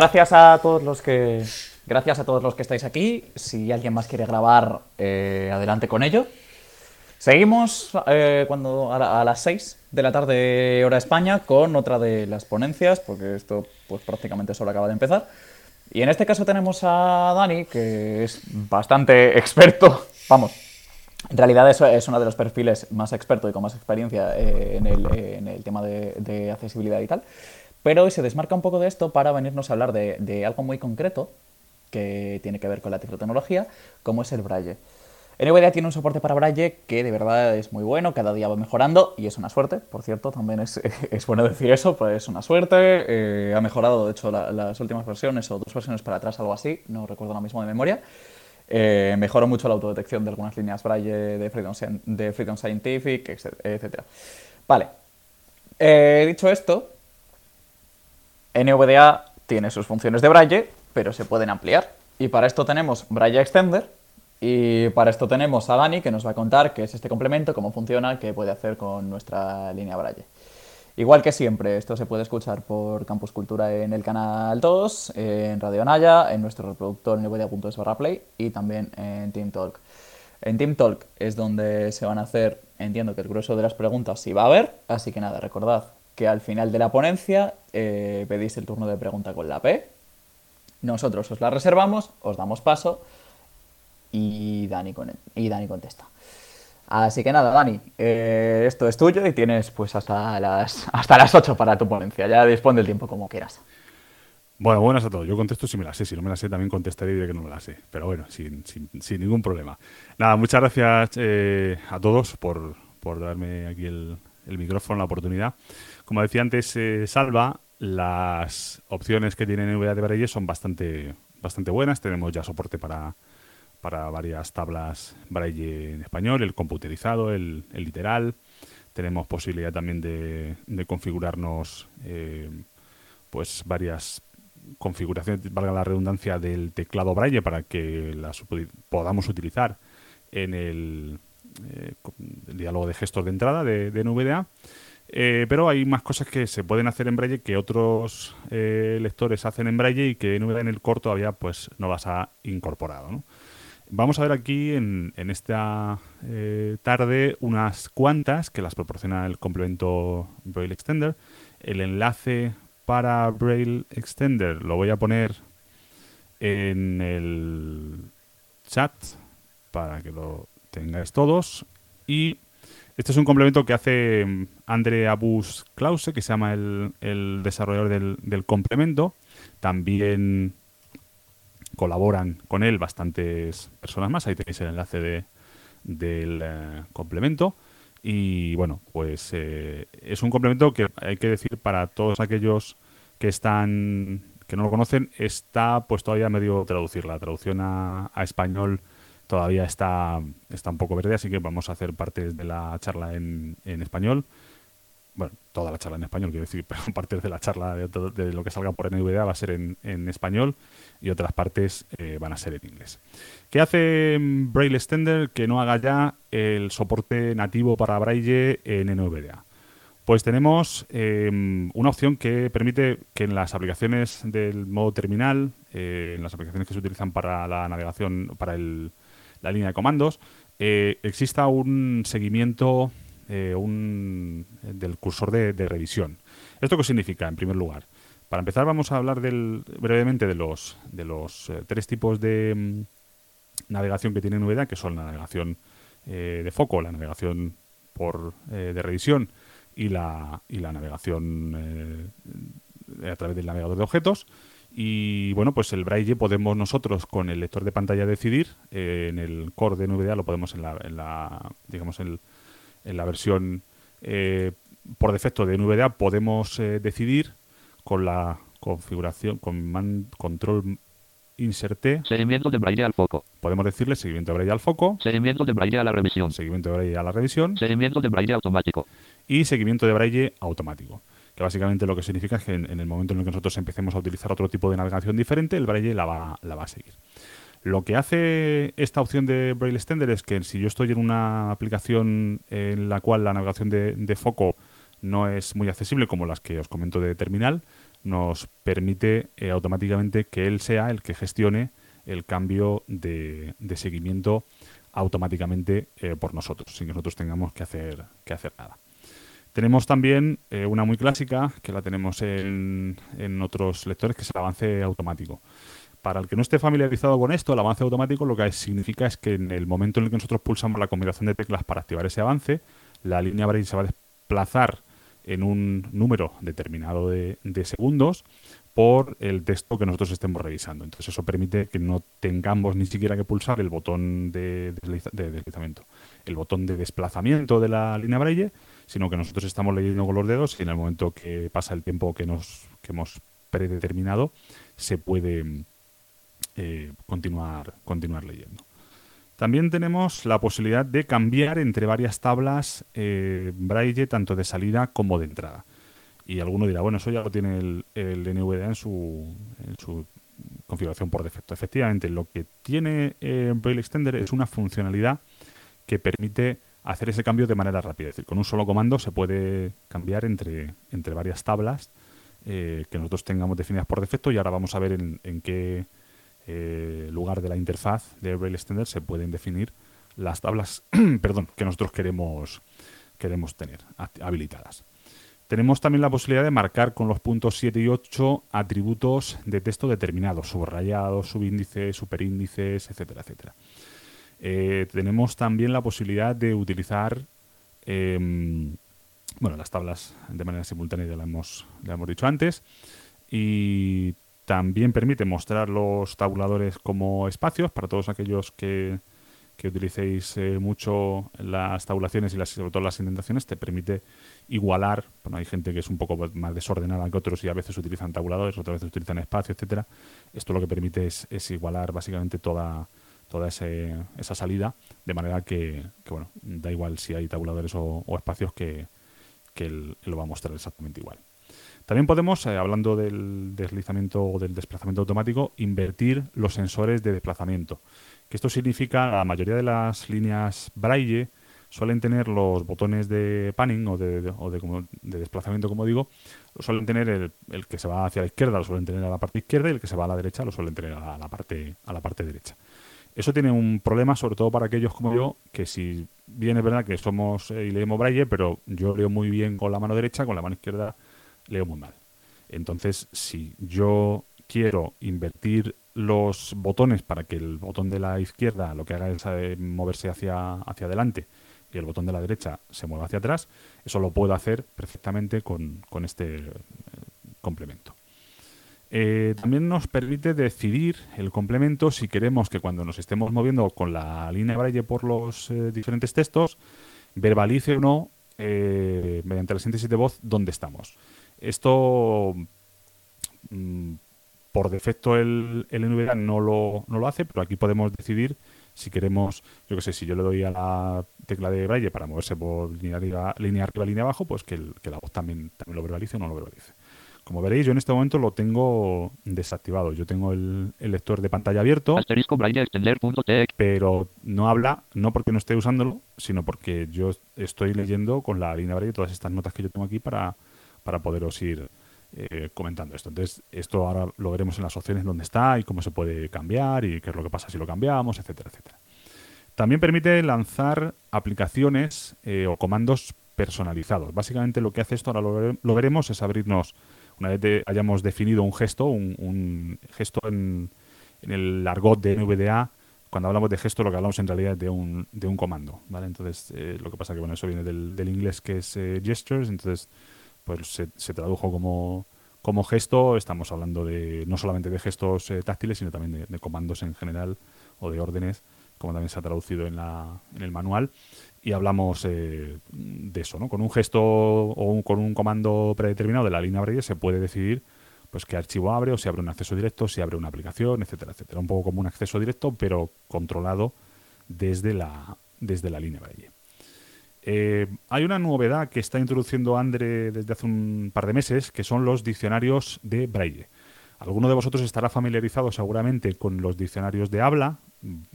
Gracias a todos los que gracias a todos los que estáis aquí. Si alguien más quiere grabar, eh, adelante con ello. Seguimos eh, cuando a, las 6 de la tarde hora España con otra de las ponencias, porque esto pues prácticamente solo acaba de empezar. Y en este caso tenemos a Dani, que es bastante experto, vamos, en realidad es uno de los perfiles más expertos y con más experiencia eh, en, el, tema de, accesibilidad y tal, pero se desmarca un poco de esto para venirnos a hablar de, algo muy concreto que tiene que ver con la tecnología, como es el braille. NVIDIA tiene un soporte para Braille que de verdad es muy bueno, cada día va mejorando y es una suerte, por cierto, también es, bueno decir eso, pues es una suerte. Eh, ha mejorado, de hecho, las últimas versiones o dos versiones para atrás, algo así, no recuerdo ahora mismo de memoria. Eh, mejoró mucho la autodetección de algunas líneas Braille de Freedom, de Freedom Scientific, etc. Vale. Eh, dicho esto, NVDA tiene sus funciones de Braille, pero se pueden ampliar. Y para esto tenemos Braille Extender, y para esto tenemos a Dani que nos va a contar qué es este complemento, cómo funciona, qué puede hacer con nuestra línea Braille. Igual que siempre, esto se puede escuchar por Campus Cultura en el canal 2, en Radio Naya, en nuestro reproductor nvidia.es barra play y también en Team Talk. En Team Talk es donde se van a hacer, entiendo que el grueso de las preguntas sí va a haber, así que nada, recordad que al final de la ponencia eh, pedís el turno de pregunta con la P, nosotros os la reservamos, os damos paso y Dani, y Dani contesta. Así que nada, Dani, eh, esto es tuyo y tienes pues hasta las, hasta las 8 para tu ponencia. Ya dispone del tiempo como quieras. Bueno, buenas a todos. Yo contesto si me la sé. Si no me la sé, también contestaré y diré que no me la sé. Pero bueno, sin, sin, sin ningún problema. Nada, muchas gracias eh, a todos por, por darme aquí el, el, micrófono, la oportunidad. Como decía antes, eh, Salva, las opciones que tiene NVIDIA de Braille son bastante, bastante buenas. Tenemos ya soporte para, para varias tablas braille en español, el computerizado, el, literal. Tenemos posibilidad también de, configurarnos eh, pues varias configuraciones, valga la redundancia, del teclado braille para que las podamos utilizar en el, eh, diálogo de gestos de entrada de, NVDA. Eh, pero hay más cosas que se pueden hacer en Braille que otros lectores hacen en Braille y que en el core todavía pues, no las ha incorporado. Vamos a ver aquí en, esta eh, tarde unas cuantas que las proporciona el complemento Braille Extender. El enlace para Braille Extender lo voy a poner en el chat para que lo tengáis todos. Y este es un complemento que hace mm, Andre Abus Klause, que se llama el, desarrollador del, del complemento. También colaboran con él bastantes personas más. Ahí tenéis el enlace de, del eh, complemento. Y bueno, pues eh, es un complemento que hay que decir para todos aquellos que están que no lo conocen, está pues todavía medio traducir. La traducción a, español todavía está, está un poco verde, así que vamos a hacer parte de la charla en, en español bueno, toda la charla en español, quiero decir, pero partes de la charla de, lo que salga por NVDA va a ser en, en español y otras partes eh, van a ser en inglés. ¿Qué hace Braille Extender que no haga ya el soporte nativo para Braille en NVDA? Pues tenemos em, una opción que permite que en las aplicaciones del modo terminal, eh, en las aplicaciones que se utilizan para la navegación, para la línea de comandos, eh, exista un seguimiento eh, un, del cursor de, revisión. ¿Esto qué significa, en primer lugar? Para empezar, vamos a hablar del, brevemente de los, de los eh, tres tipos de mm, navegación que tiene NVDA, que son la navegación eh, de foco, la navegación por, de revisión y la, y la navegación a través del navegador de objetos. Y bueno, pues el braille podemos nosotros con el lector de pantalla decidir. en el core de NVDA lo podemos en la, en la digamos, en la versión eh, por defecto de NVDA podemos eh, decidir con la configuración con control insert seguimiento de braille al foco. Podemos decirle seguimiento de braille al foco. Seguimiento de braille a la revisión. Seguimiento de braille a la revisión. Seguimiento de braille automático. Y seguimiento de braille automático básicamente lo que significa es que en, el momento en el que nosotros empecemos a utilizar otro tipo de navegación diferente el braille la va, la va a seguir lo que hace esta opción de Braille Extender es que si yo estoy en una aplicación en la cual la navegación de, foco no es muy accesible como las que os comento de terminal, nos permite eh, automáticamente que él sea el que gestione el cambio de, de seguimiento automáticamente eh, por nosotros, sin que nosotros tengamos que hacer, que hacer nada. Tenemos también eh, una muy clásica, que la tenemos en, en otros lectores, que es el avance automático. Para el que no esté familiarizado con esto, el avance automático lo que significa es que en el momento en el que nosotros pulsamos la combinación de teclas para activar ese avance, la línea Braille se va a desplazar en un número determinado de, segundos por el texto que nosotros estemos revisando. Entonces eso permite que no tengamos ni siquiera que pulsar el botón de, desliza- de deslizamiento, el botón de desplazamiento de la línea Braille, sino que nosotros estamos leyendo con los dedos y en el momento que pasa el tiempo que, nos, que hemos predeterminado se puede eh, continuar, continuar leyendo. También tenemos la posibilidad de cambiar entre varias tablas eh, Braille, tanto de salida como de entrada. Y alguno dirá, bueno, eso ya lo tiene el, el NVDA en su, en su configuración por defecto. Efectivamente, lo que tiene eh, Braille Extender es una funcionalidad que permite hacer ese cambio de manera rápida. Es decir, con un solo comando se puede cambiar entre, entre varias tablas eh, que nosotros tengamos definidas por defecto y ahora vamos a ver en, qué eh, lugar de la interfaz de Braille Extender se pueden definir las tablas perdón, que nosotros queremos, queremos tener habilitadas. Tenemos también la posibilidad de marcar con los puntos 7 y 8 atributos de texto determinados, subrayados, subíndices, superíndices, etcétera, etcétera. Eh, tenemos también la posibilidad de utilizar em, bueno, las tablas de manera simultánea, ya lo hemos, ya hemos dicho antes. Y también permite mostrar los tabuladores como espacios para todos aquellos que, que utilicéis eh, mucho las tabulaciones y las, sobre todo las indentaciones. Te permite igualar. Bueno, hay gente que es un poco más desordenada que otros y a veces utilizan tabuladores, otras veces utilizan espacios, etcétera. Esto lo que permite es, es igualar básicamente toda toda ese- esa salida de manera que, bueno da igual si hay tabuladores o, espacios que, que lo va a mostrar exactamente igual. También podemos, eh, hablando del deslizamiento o del desplazamiento automático, invertir los sensores de desplazamiento. Que esto significa, la mayoría de las líneas Braille suelen tener los botones de panning o de, de- o de desplazamiento, como digo, suelen tener el, el que se va hacia la izquierda, lo suelen tener a la parte izquierda y el que se va a la derecha lo suelen tener a la parte, a la parte derecha. Eso tiene un problema, sobre todo para aquellos como yo, que si bien es verdad que somos eh, y leemos braille, pero yo leo muy bien con la mano derecha, con la mano izquierda leo muy mal. Entonces, si yo quiero invertir los botones para que el botón de la izquierda lo que haga es eh, moverse hacia, hacia adelante y el botón de la derecha se mueva hacia atrás, eso lo puedo hacer perfectamente con, con este eh, complemento. Eh, también nos permite decidir el complemento si queremos que cuando nos estemos moviendo con la línea braille por los eh, diferentes textos, verbalice o no eh, mediante la síntesis de voz dónde estamos. Esto mm, por defecto el, el NVDA no lo, no lo hace, pero aquí podemos decidir si queremos, yo que sé, si yo le doy a la tecla de braille para moverse por línea arriba, línea arriba, línea abajo, pues que, el- que la voz también, también lo verbalice o no lo verbalice. Como veréis, yo en este momento lo tengo desactivado. Yo tengo el, el lector de pantalla abierto, Asterisco braille extender.txt. pero no habla, no porque no esté usándolo, sino porque yo estoy leyendo con la línea braille todas estas notas que yo tengo aquí para, para poderos ir eh, comentando esto. Entonces, esto ahora lo veremos en las opciones donde está y cómo se puede cambiar y qué es lo que pasa si lo cambiamos, etcétera, etcétera. También permite lanzar aplicaciones eh, o comandos personalizados. Básicamente lo que hace esto, ahora lo veremos, es abrirnos, una vez de- hayamos definido un gesto, un, un gesto en, en el argot de NVDA, cuando hablamos de gesto lo que hablamos en realidad es de un, de un comando, ¿vale? Entonces, eh, lo que pasa que bueno, eso viene del, del inglés que es eh, gestures, entonces pues se, se tradujo como, como gesto, estamos hablando de no solamente de gestos eh, táctiles, sino también de, de comandos en general o de órdenes, como también se ha traducido en, la, en el manual. Y hablamos eh, de eso, ¿no? Con un gesto o con un comando predeterminado de la línea Braille se puede decidir pues qué archivo abre o si abre un acceso directo, si abre una aplicación, etcétera, etcétera. Un poco como un acceso directo, pero controlado desde la, desde la línea Braille. Eh, hay una novedad que está introduciendo Andre desde hace un par de meses, que son los diccionarios de Braille. Alguno de vosotros estará familiarizado seguramente con los diccionarios de habla.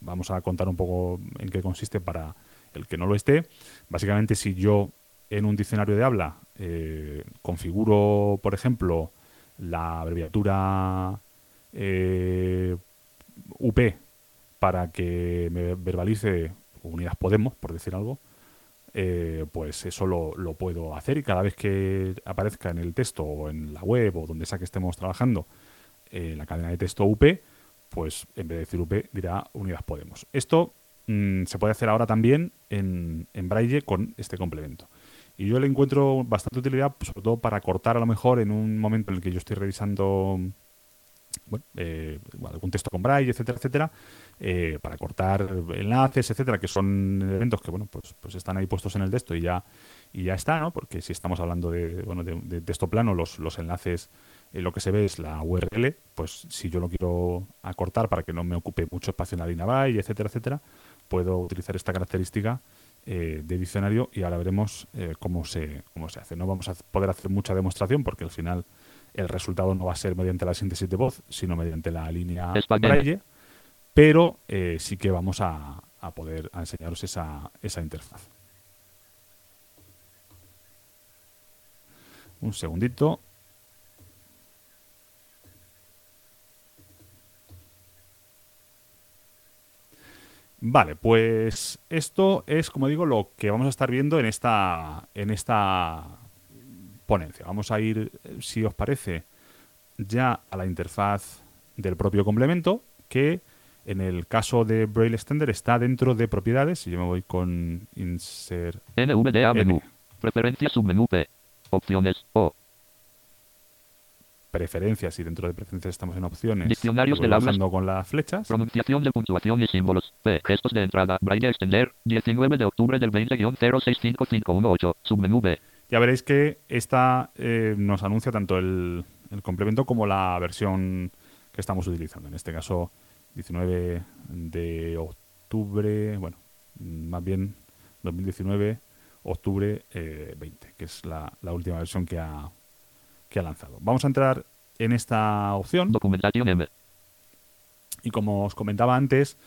Vamos a contar un poco en qué consiste para el que no lo esté. Básicamente, si yo en un diccionario de habla eh, configuro, por ejemplo, la abreviatura eh, UP para que me verbalice Unidas Podemos, por decir algo, eh, pues eso lo, lo, puedo hacer y cada vez que aparezca en el texto o en la web o donde sea que estemos trabajando la cadena de texto UP, pues en vez de decir UP dirá Unidas Podemos. Esto mm, se puede hacer ahora también en, en Braille con este complemento. Y yo le encuentro bastante utilidad, sobre todo para cortar a lo mejor en un momento en el que yo estoy revisando bueno, eh, algún texto con braille, etcétera, etcétera, eh, para cortar enlaces, etcétera, que son elementos que bueno, pues, pues están ahí puestos en el texto y ya y ya está, ¿no? Porque si estamos hablando de, bueno, de, texto plano, los, los enlaces, eh, lo que se ve es la URL, pues si yo lo quiero acortar para que no me ocupe mucho espacio en la línea etcétera, etcétera, puedo utilizar esta característica de diccionario y ahora veremos cómo se cómo se hace. No vamos a poder hacer mucha demostración porque al final el resultado no va a ser mediante la síntesis de voz, sino mediante la línea braille, pero eh, sí que vamos a, poder enseñaros esa, esa interfaz. Un segundito. Vale, pues esto es, como digo, lo que vamos a estar viendo en esta, en esta ponencia. Vamos a ir, si os parece, ya a la interfaz del propio complemento, que en el caso de Braille Extender está dentro de propiedades. Y yo me voy con insert NVDA menú. Preferencias submenú P. Opciones O. Preferencias y dentro de preferencias estamos en opciones. Diccionarios del habla. con las flechas. Pronunciación de puntuación y símbolos. P. Gestos de entrada. Braille Extender. 19 de octubre del 20-065518. Submenú B. Ya veréis que esta eh, nos anuncia tanto el, complemento como la versión que estamos utilizando. En este caso, 19 de octubre, bueno, más bien 2019, octubre 20, eh, que es la, última versión que ha, que ha lanzado. Vamos a entrar en esta opción. Documentación M. Y como os comentaba antes,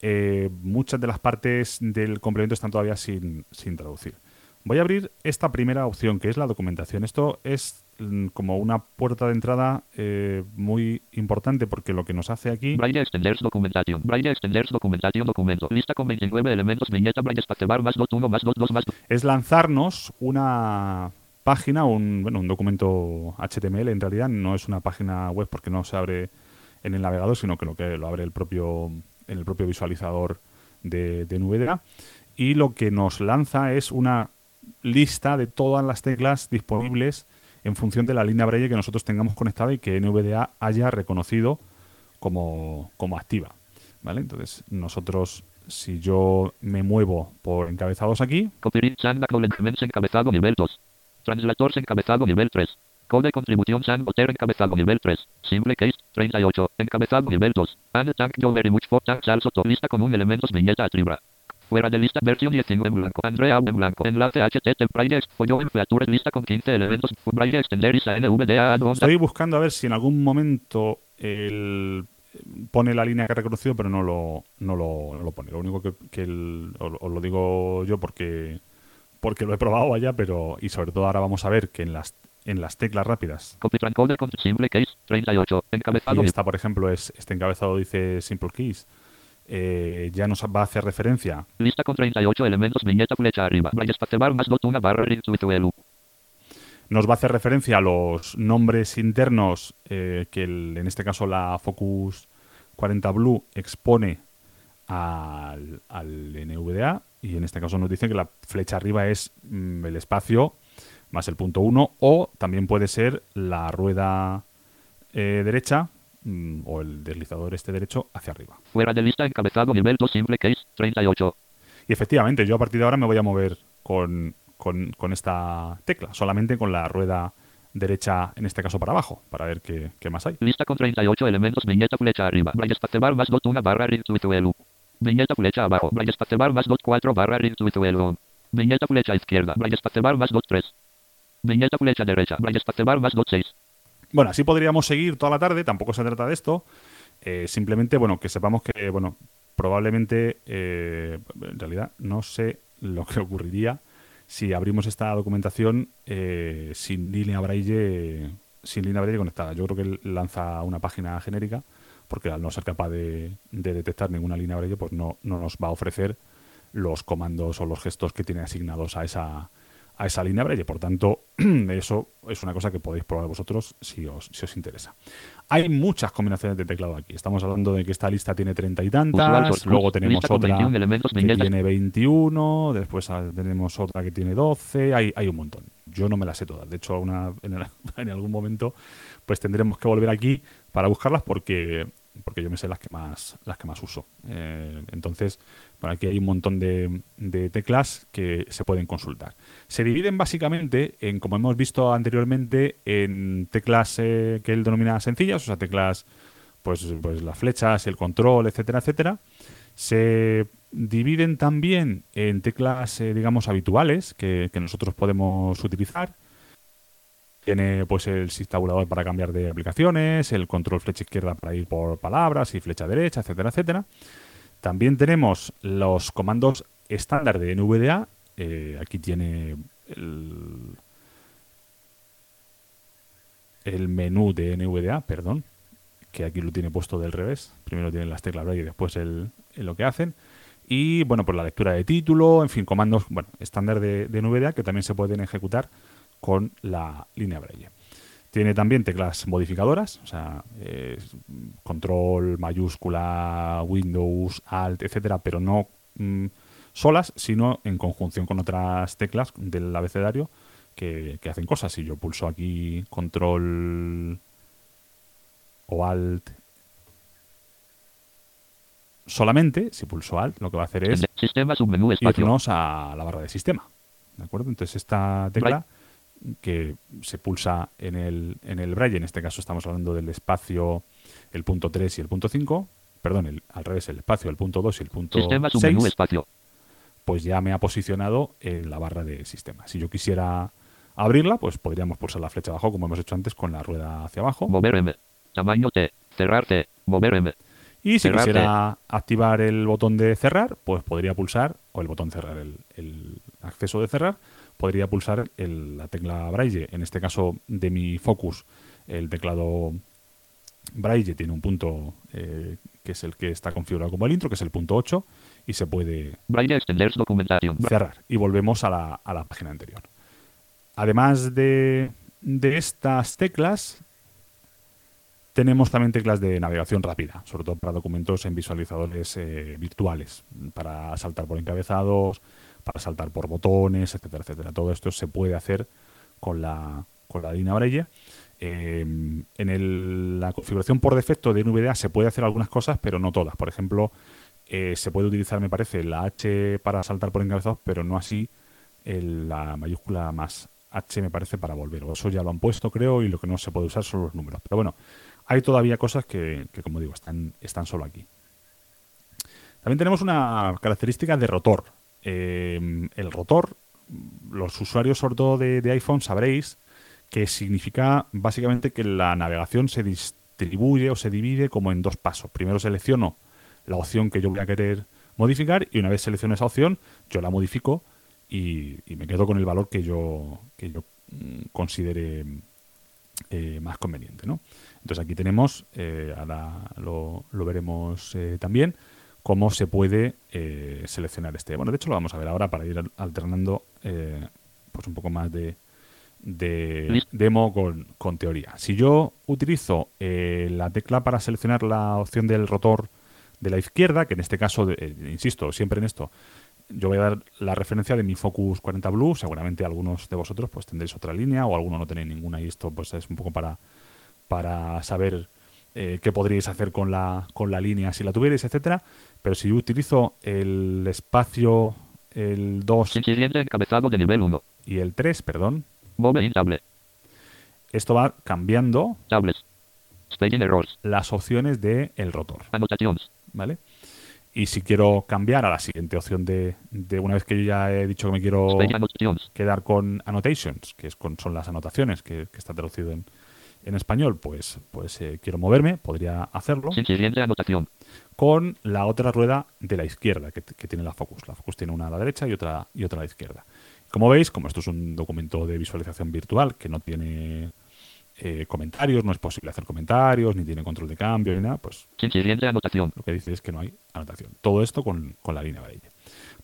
eh, muchas de las partes del complemento están todavía sin, sin traducir. Voy a abrir esta primera opción, que es la documentación. Esto es mm, como una puerta de entrada eh, muy importante porque lo que nos hace aquí... Braille Extenders Documentación. Braille Extenders Documentación Documento. Lista con 29 elementos. Viñeta Braille Spacebar más 2, 1 más 2, 2 más... Es lanzarnos una página, un, bueno, un documento HTML en realidad. No es una página web porque no se abre en el navegador, sino que lo que lo abre el propio, en el propio visualizador de, de NVDA. Y lo que nos lanza es una lista de todas las teclas disponibles en función de la línea Braille que nosotros tengamos conectada y que NVDA haya reconocido como, como activa. ¿Vale? Entonces, nosotros, si yo me muevo por encabezados aquí... encabezado nivel 2. Translators encabezado nivel 3. Code contribución San encabezado nivel 3. Simple case 38. Encabezado nivel 2. And thank you very much for thanks also lista con un elementos viñeta atribra. Fuera de lista, versión 19 en blanco. Andrea en blanco. Enlace HTTP Braille Follo en featuras lista con 15 elementos. Braille extender y NVDA. Estoy buscando a ver si en algún momento el pone la línea que ha reconocido, pero no lo, no lo, no lo pone. Lo único que, que el, os, lo digo yo porque porque lo he probado allá, pero y sobre todo ahora vamos a ver que en las en las teclas rápidas. Simple case 38 encabezado. Y esta, por ejemplo, es este encabezado dice simple keys eh, ya nos va a hacer referencia. Lista con 38 elementos, viñeta flecha arriba. más una barra Nos va a hacer referencia a los nombres internos eh, que en este caso la Focus 40 Blue expone al, al, NVDA y en este caso nos dice que la flecha arriba es mm, el espacio más el punto 1 o también puede ser la rueda eh, derecha Mm, o el deslizador este derecho hacia arriba. Fuera de lista encabezado nivel 2 simple case 38. Y efectivamente, yo a partir de ahora me voy a mover con, con, esta tecla, solamente con la rueda derecha, en este caso para abajo, para ver qué, qué más hay. Lista con 38 elementos, viñeta flecha arriba, bar más dot una barra. Viñeta flecha abajo, braille bar más dot 4 barra rintuituelu. Viñeta flecha izquierda, braille bar más dot 3. Viñeta flecha derecha, braille bar más dot 6. Bueno, así podríamos seguir toda la tarde, tampoco se trata de esto. Eh, simplemente, bueno, que sepamos que, bueno, probablemente, eh, en realidad, no sé lo que ocurriría si abrimos esta documentación eh, sin línea braille sin línea braille conectada. Yo creo que lanza una página genérica porque al no ser capaz de, de detectar ninguna línea braille, pues no, no nos va a ofrecer los comandos o los gestos que tiene asignados a esa, a esa línea braille. Por tanto, eso es una cosa que podéis probar vosotros si os, si os interesa. Hay muchas combinaciones de teclado aquí. Estamos hablando de que esta lista tiene treinta y tantas, source luego book, tenemos otra 21 elementos, que viñetas. tiene 21, después tenemos otra que tiene 12, hay, hay un montón. Yo no me las sé todas. De hecho, una, en, el- en algún momento pues tendremos que volver aquí para buscarlas porque porque yo me sé las que más las que más uso. Eh, entonces, aquí hay un montón de, de teclas que se pueden consultar. Se dividen básicamente en, como hemos visto anteriormente, en teclas eh, que él denomina sencillas, o sea, teclas, pues, pues las flechas, el control, etcétera, etcétera. Se dividen también en teclas, eh, digamos, habituales que nosotros podemos utilizar. Tiene pues el shift tabulador para cambiar de aplicaciones, el control flecha izquierda para ir por palabras y flecha derecha, etcétera, etcétera. También tenemos los comandos estándar de NVDA. Eh, aquí tiene el, el menú de NVDA, perdón, que aquí lo tiene puesto del revés. Primero tienen las teclas y después el, lo que hacen. Y bueno, pues la lectura de título, en fin, comandos bueno, estándar de NVDA que también se pueden ejecutar con la línea braille. Tiene también teclas modificadoras, o sea, eh, control, mayúscula, Windows, Alt, etcétera, pero no mm, solas, sino en conjunción con otras teclas del abecedario que, que hacen cosas. Si yo pulso aquí control o Alt solamente, si pulso Alt, lo que va a hacer es Sistema submenú irnos a la barra de sistema. ¿De acuerdo? Entonces esta tecla que se pulsa en el, en el braille, en este caso estamos hablando del espacio, el punto 3 y el punto 5, perdón, el, al revés, el espacio, el punto 2 y el punto Sistema submenú 6, espacio. pues ya me ha posicionado en la barra de sistema. Si yo quisiera abrirla, pues podríamos pulsar la flecha abajo, como hemos hecho antes, con la rueda hacia abajo. Mover M. Tamaño T. Cerrar T. Mover M. Y si Cerrar quisiera activar el botón de cerrar, pues podría pulsar, o el botón cerrar, el, el acceso de cerrar, podría pulsar el- la tecla Braille. En este caso de mi Focus, el teclado Braille tiene un punto eh, que es el que está configurado como el intro, que es el punto 8, y se puede Braille cerrar. Y volvemos a la, a la página anterior. Además de, de estas teclas, tenemos también teclas de navegación rápida, sobre todo para documentos en visualizadores eh, virtuales, para saltar por encabezados, para saltar por botones, etcétera, etcétera. Todo esto se puede hacer con la, con la Braille. Eh, en la configuración por defecto de NVDA se puede hacer algunas cosas, pero no todas. Por ejemplo, eh, se puede utilizar, me parece, la H para saltar por encabezados, pero no así el- la mayúscula más H, me parece, para volver. O eso ya lo han puesto, creo, y lo que no se puede usar son los números. Pero bueno, hay todavía cosas que, que, como digo, están, están solo aquí. También tenemos una característica de rotor. Eh, el rotor, los usuarios sobre todo de, iPhone sabréis que significa básicamente que la navegación se distribuye o se divide como en dos pasos. Primero selecciono la opción que yo voy a querer modificar y una vez selecciono esa opción, yo la modifico y, me quedo con el valor que yo, que yo mm, considere eh, más conveniente. ¿no? Entonces aquí tenemos, eh, ahora lo, veremos también, cómo se puede eh, seleccionar este. Bueno, de hecho lo vamos a ver ahora para ir al- alternando eh, pues un poco más de, demo con, con teoría. Si yo utilizo eh, la tecla para seleccionar la opción del rotor de la izquierda, que en este caso, insisto, siempre en esto, yo voy a dar la referencia de mi Focus 40 Blue, seguramente algunos de vosotros pues tendréis otra línea o alguno no tenéis ninguna y esto pues es un poco para, para saber eh, qué podríais hacer con la, con la línea si la tuvierais, etcétera. Pero si yo utilizo el espacio, el 2 Siguiente encabezado de nivel 1. y el 3, perdón, Move in table. esto va cambiando Tables. Spelling errors. las opciones del el rotor. ¿vale? Y si quiero cambiar a la siguiente opción de, de una vez que yo ya he dicho que me quiero Spelling annotations. quedar con annotations, que es con, son las anotaciones, que, que está traducido en, en español, pues, pues eh, quiero moverme, podría hacerlo Siguiente anotación. con la otra rueda de la izquierda que, que tiene la Focus. La Focus tiene una a la derecha y otra, y otra a la izquierda. Como veis, como esto es un documento de visualización virtual que no tiene eh, comentarios, no es posible hacer comentarios, ni tiene control de cambio, ni nada, pues Sin siguiente anotación. lo que dice es que no hay anotación. Todo esto con, con la línea Braille.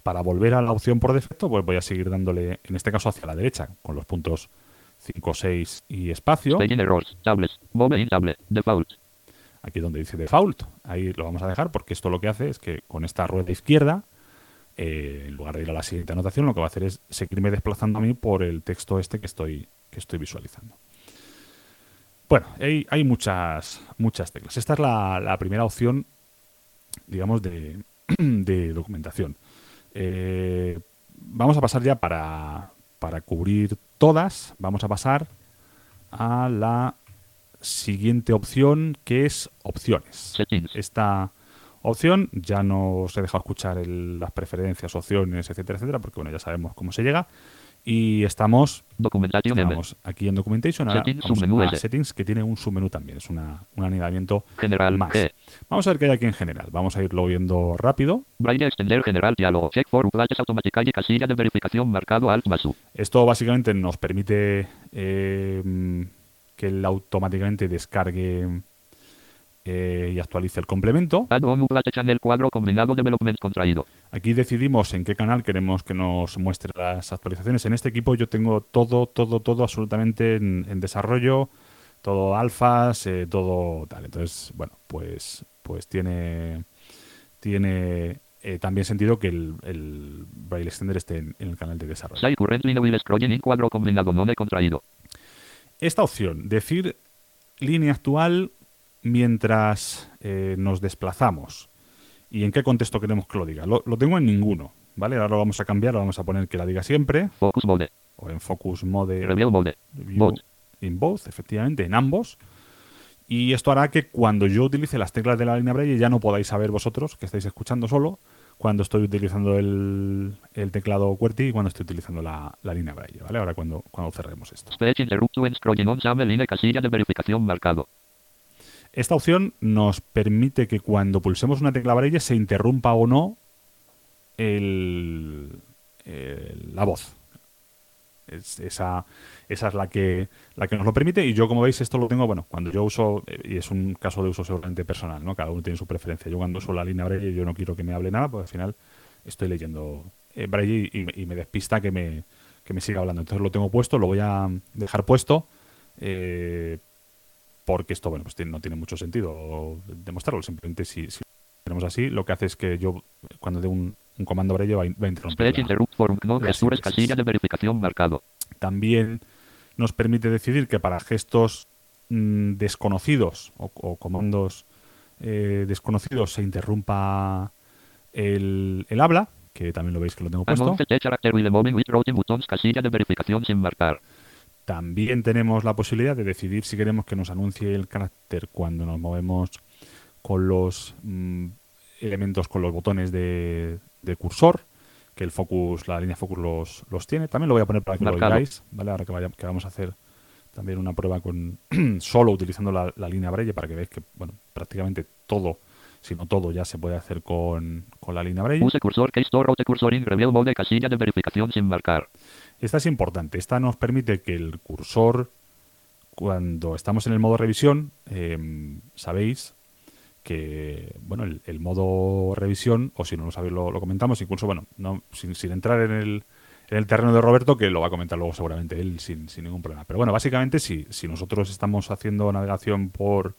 Para volver a la opción por defecto, pues voy a seguir dándole, en este caso hacia la derecha, con los puntos 5, 6 y espacio. Errors. Tables. Table. Default. aquí donde dice default. Ahí lo vamos a dejar porque esto lo que hace es que con esta rueda izquierda, eh, en lugar de ir a la siguiente anotación, lo que va a hacer es seguirme desplazando a mí por el texto este que estoy, que estoy visualizando. Bueno, hay, hay muchas, muchas teclas. Esta es la, la primera opción, digamos, de, de documentación. Eh, vamos a pasar ya para, para cubrir todas. Vamos a pasar a la siguiente opción que es opciones. Esta opción ya no os he dejado escuchar el- las preferencias, opciones, etcétera, etcétera, porque bueno, ya sabemos cómo se llega. Y estamos, estamos aquí en Documentation. Ahora Settings, vamos a. Settings, que tiene un submenú también. Es una, un anidamiento General. más. E. Vamos a ver qué hay aquí en general. Vamos a irlo viendo rápido. Braille extender general diálogo. Check for automática y casilla de verificación marcado alt más U. Esto básicamente nos permite eh, que él automáticamente descargue eh, y actualice el complemento. Add on update channel cuadro combinado development contraído. Aquí decidimos en qué canal queremos que nos muestre las actualizaciones. En este equipo yo tengo todo, todo, todo absolutamente en, en desarrollo, todo alfas, eh, todo tal. Entonces, bueno, pues, pues tiene, tiene eh, también sentido que el, el Braille Extender esté en, en el canal de desarrollo. Cuadro combinado no contraído. Esta opción, decir línea actual mientras eh, nos desplazamos y en qué contexto queremos que lo diga. Lo, lo tengo en ninguno, ¿vale? Ahora lo vamos a cambiar, lo vamos a poner que la diga siempre Focus mode. o en Focus Mode Review mode. Both. in both, efectivamente, en ambos. Y esto hará que cuando yo utilice las teclas de la línea Braille ya no podáis saber vosotros, que estáis escuchando solo, cuando estoy utilizando el, el teclado QWERTY y cuando estoy utilizando la, la línea Braille, ¿vale? Ahora cuando, cuando cerremos esto. Speech interrupt when scrolling on line casilla de verificación marcado. Esta opción nos permite que cuando pulsemos una tecla Braille se interrumpa o no el, la voz. Es- esa, es la que, nos lo permite y yo como veis esto lo tengo, bueno, cuando yo uso, eh, y es un caso de uso seguramente personal, ¿no? Cada uno tiene su preferencia. Yo cuando uso la línea Braille yo no quiero que me hable nada, pues al final estoy leyendo eh, Braille y, y me despista que me, que me siga hablando. Entonces lo tengo puesto, lo voy a dejar puesto. eh, porque esto, bueno, pues no tiene mucho sentido demostrarlo. Simplemente si, si lo tenemos así, lo que hace es que yo, cuando dé un, un comando Braille, va, a in- va a interrumpir. Casilla de verificación marcado. También nos permite decidir que para gestos mm, desconocidos o, o comandos eh, desconocidos se interrumpa el, el habla, que también lo veis que lo tengo puesto. Casilla de verificación sin marcar. También tenemos la posibilidad de decidir si queremos que nos anuncie el carácter cuando nos movemos con los mm, elementos, con los botones de, de cursor, que el focus, la línea focus los, los tiene. También lo voy a poner para que lo veáis, ¿vale? Ahora que, vaya- que vamos a hacer también una prueba con solo utilizando la, la línea Braille para que veáis que, bueno, prácticamente todo, si no todo, ya se puede hacer con, con la línea Braille. Use cursor case store route cursor in mode casilla de verificación sin marcar. Esta es importante. Esta nos permite que el cursor, cuando estamos en el modo revisión, eh, sabéis que bueno el, modo revisión, o si no lo sabéis lo, comentamos, incluso bueno, no, sin, entrar en el, en el terreno de Roberto, que lo va a comentar luego seguramente él sin, ningún problema. Pero bueno, básicamente si, si nosotros estamos haciendo navegación por,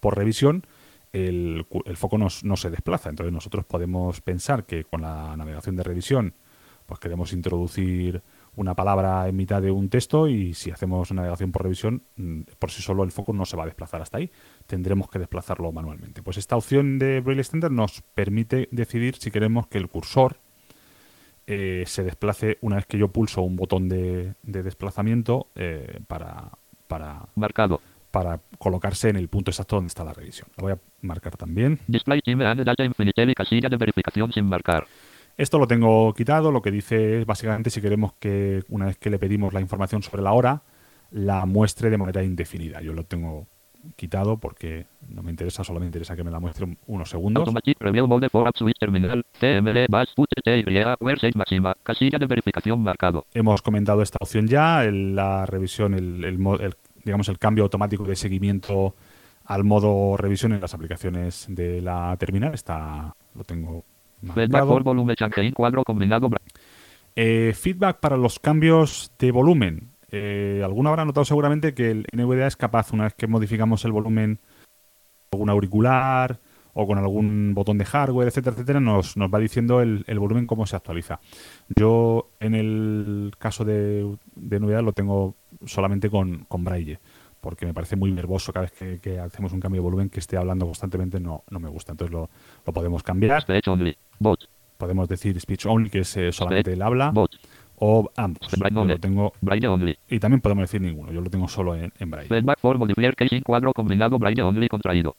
por revisión, el, el foco no se desplaza. Entonces nosotros podemos pensar que con la navegación de revisión pues queremos introducir una palabra en mitad de un texto y si hacemos navegación por revisión, mm, por sí solo el foco no se va a desplazar hasta ahí. Tendremos que desplazarlo manualmente. Pues esta opción de Braille Extender nos permite decidir si queremos que el cursor eh, se desplace una vez que yo pulso un botón de, de desplazamiento eh, para, para, Marcado. para colocarse en el punto exacto donde está la revisión. Lo voy a marcar también. Display data infinitel y casilla de verificación sin marcar. Esto lo tengo quitado, lo que dice es básicamente si queremos que una vez que le pedimos la información sobre la hora, la muestre de manera indefinida. Yo lo tengo quitado porque no me interesa, solo me interesa que me la muestre un- unos segundos. Hemos comentado esta opción ya, el- la revisión, el, el el- digamos, el cambio automático de seguimiento al modo revisión en las aplicaciones de la terminal. Está, lo tengo Feedback por volumen change cuadro combinado. Eh, feedback para los cambios de volumen. Eh, alguno habrá notado seguramente que el NVDA es capaz, una vez que modificamos el volumen con algún auricular o con algún botón de hardware, etcétera, etcétera, nos, nos va diciendo el, el volumen cómo se actualiza. Yo, en el caso de, de NVDA, lo tengo solamente con, con Braille, porque me parece muy nervoso cada vez que, que hacemos un cambio de volumen que esté hablando constantemente, no, no me gusta. Entonces lo, lo podemos cambiar. Speech only. Bot. Podemos decir speech only, que es eh, solamente el habla Bot. o ambos. Yo lo tengo Braille only. y también podemos decir ninguno. Yo lo tengo solo en, en braille. Feedback for modifier cuadro combinado Braille only contraído.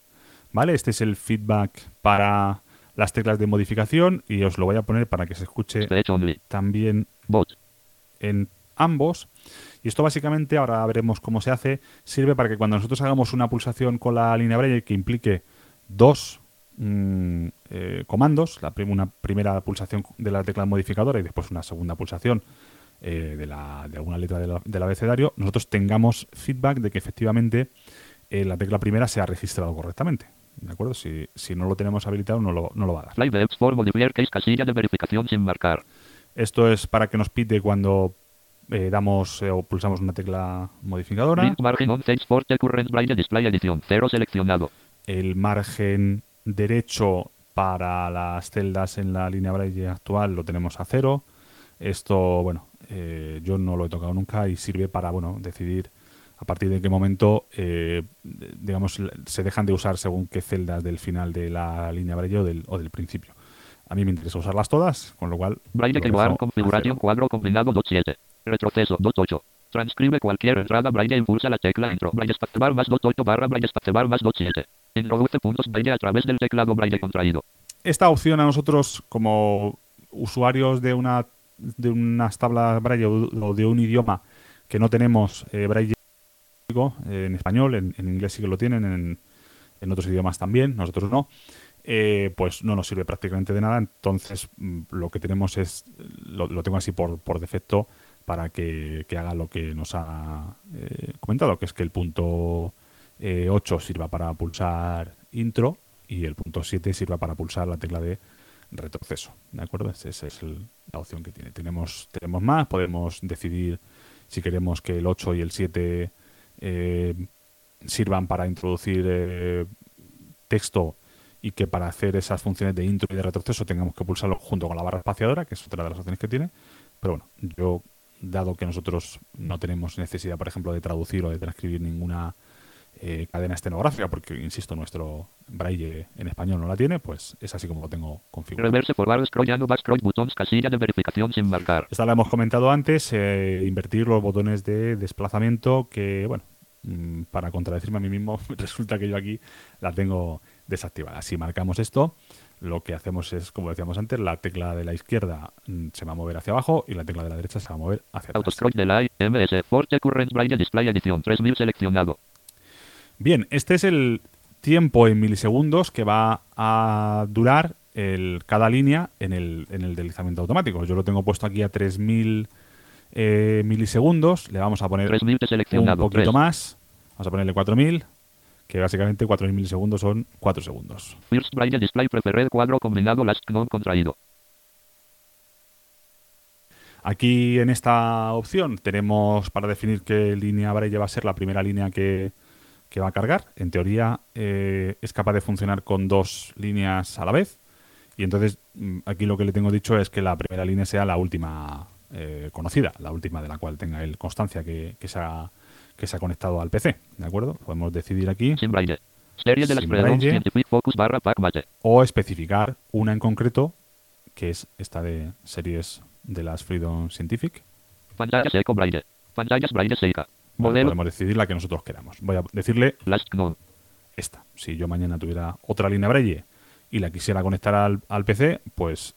Vale, este es el feedback para las teclas de modificación y os lo voy a poner para que se escuche también Bot. en ambos. Y esto básicamente, ahora veremos cómo se hace, sirve para que cuando nosotros hagamos una pulsación con la línea braille que implique dos mm, eh, comandos, la prim- una primera pulsación de la tecla modificadora y después una segunda pulsación eh, de, la- de alguna letra del, del abecedario, nosotros tengamos feedback de que efectivamente eh, la tecla primera se ha registrado correctamente. ¿De acuerdo? Si, si no lo tenemos habilitado, no lo, no lo va a dar. Verbs for modifier case casilla de verificación sin marcar. Esto es para que nos pide cuando eh, damos eh, o pulsamos una tecla modificadora. Margin on page for the current Braille display edición. Cero seleccionado. El margen derecho para las celdas en la línea braille actual lo tenemos a cero. Esto, bueno, eh, yo no lo he tocado nunca y sirve para, bueno, decidir a partir de qué momento, digamos, se dejan de usar según qué celdas del final de la línea braille o del, o del principio. A mí me interesa usarlas todas, con lo cual... Braille lo configuración cuadro combinado 2.7. Retroceso 2.8. Transcribe cualquier entrada Braille impulsa la tecla intro. Braille spacebar más 2.8 barra Braille spacebar más 2.7. Introduce puntos Braille a través del teclado Braille contraído. esta opción a nosotros como usuarios de una de unas tablas braille o de un idioma que no tenemos eh, braille en español, en, en inglés sí que lo tienen, en, en otros idiomas también, nosotros no, eh, pues no nos sirve prácticamente de nada. Entonces mm, lo que tenemos es, lo, lo tengo así por, por defecto para que, que haga lo que nos ha eh, comentado, que es que el punto eh, 8 sirva para pulsar intro y el punto 7 sirva para pulsar la tecla de retroceso. ¿De acuerdo? Esa es el- la opción que tiene. Tenemos, tenemos más, podemos decidir si queremos que el 8 y el 7 eh, sirvan para introducir eh, texto y que para hacer esas funciones de intro y de retroceso tengamos que pulsarlo junto con la barra espaciadora, que es otra de las opciones que tiene. Pero bueno, yo, dado que nosotros no tenemos necesidad, por ejemplo, de traducir o de transcribir ninguna eh, cadena estenográfica, porque, insisto, nuestro braille en español no la tiene, pues es así como lo tengo configurado. Reverse forward scrollando back scroll buttons casilla de verificación sin marcar. Esta la hemos comentado antes, eh, invertir los botones de desplazamiento que, bueno, mm, para contradecirme a mí mismo, resulta que yo aquí la tengo desactivada. Si marcamos esto, lo que hacemos es, como decíamos antes, la tecla de la izquierda mm, se va a mover hacia abajo y la tecla de la derecha se va a mover hacia atrás. Autoscroll de la MS Forte Current Braille Display Edición 3000 seleccionado. Bien, este es el tiempo en milisegundos que va a durar el, cada línea en el, en el deslizamiento automático. Yo lo tengo puesto aquí a 3000 eh, milisegundos. Le vamos a poner 3000 un poquito 3. más. Vamos a ponerle 4000, que básicamente 4000 milisegundos son 4 segundos. First Braille Display Preferred cuadro combinado Last non contraído. Aquí en esta opción tenemos para definir qué línea Braille va a ser la primera línea que, que va a cargar. En teoría eh, es capaz de funcionar con dos líneas a la vez. Y entonces mm, aquí lo que le tengo dicho es que la primera línea sea la última eh, conocida, la última de la cual tenga él constancia que, que, se ha, que se ha conectado al PC. ¿De acuerdo? Podemos decidir aquí Sin Braille. Serie de las Sin Freedom Braille. Scientific Focus barra Pack Mate. o especificar una en concreto, que es esta de series de las Freedom Scientific. Pantalla seco Braille. Pantallas Braille seca. Vale, Modelo podemos decidir la que nosotros queramos. Voy a decirle esta. Si yo mañana tuviera otra línea Braille y la quisiera conectar al, al PC, pues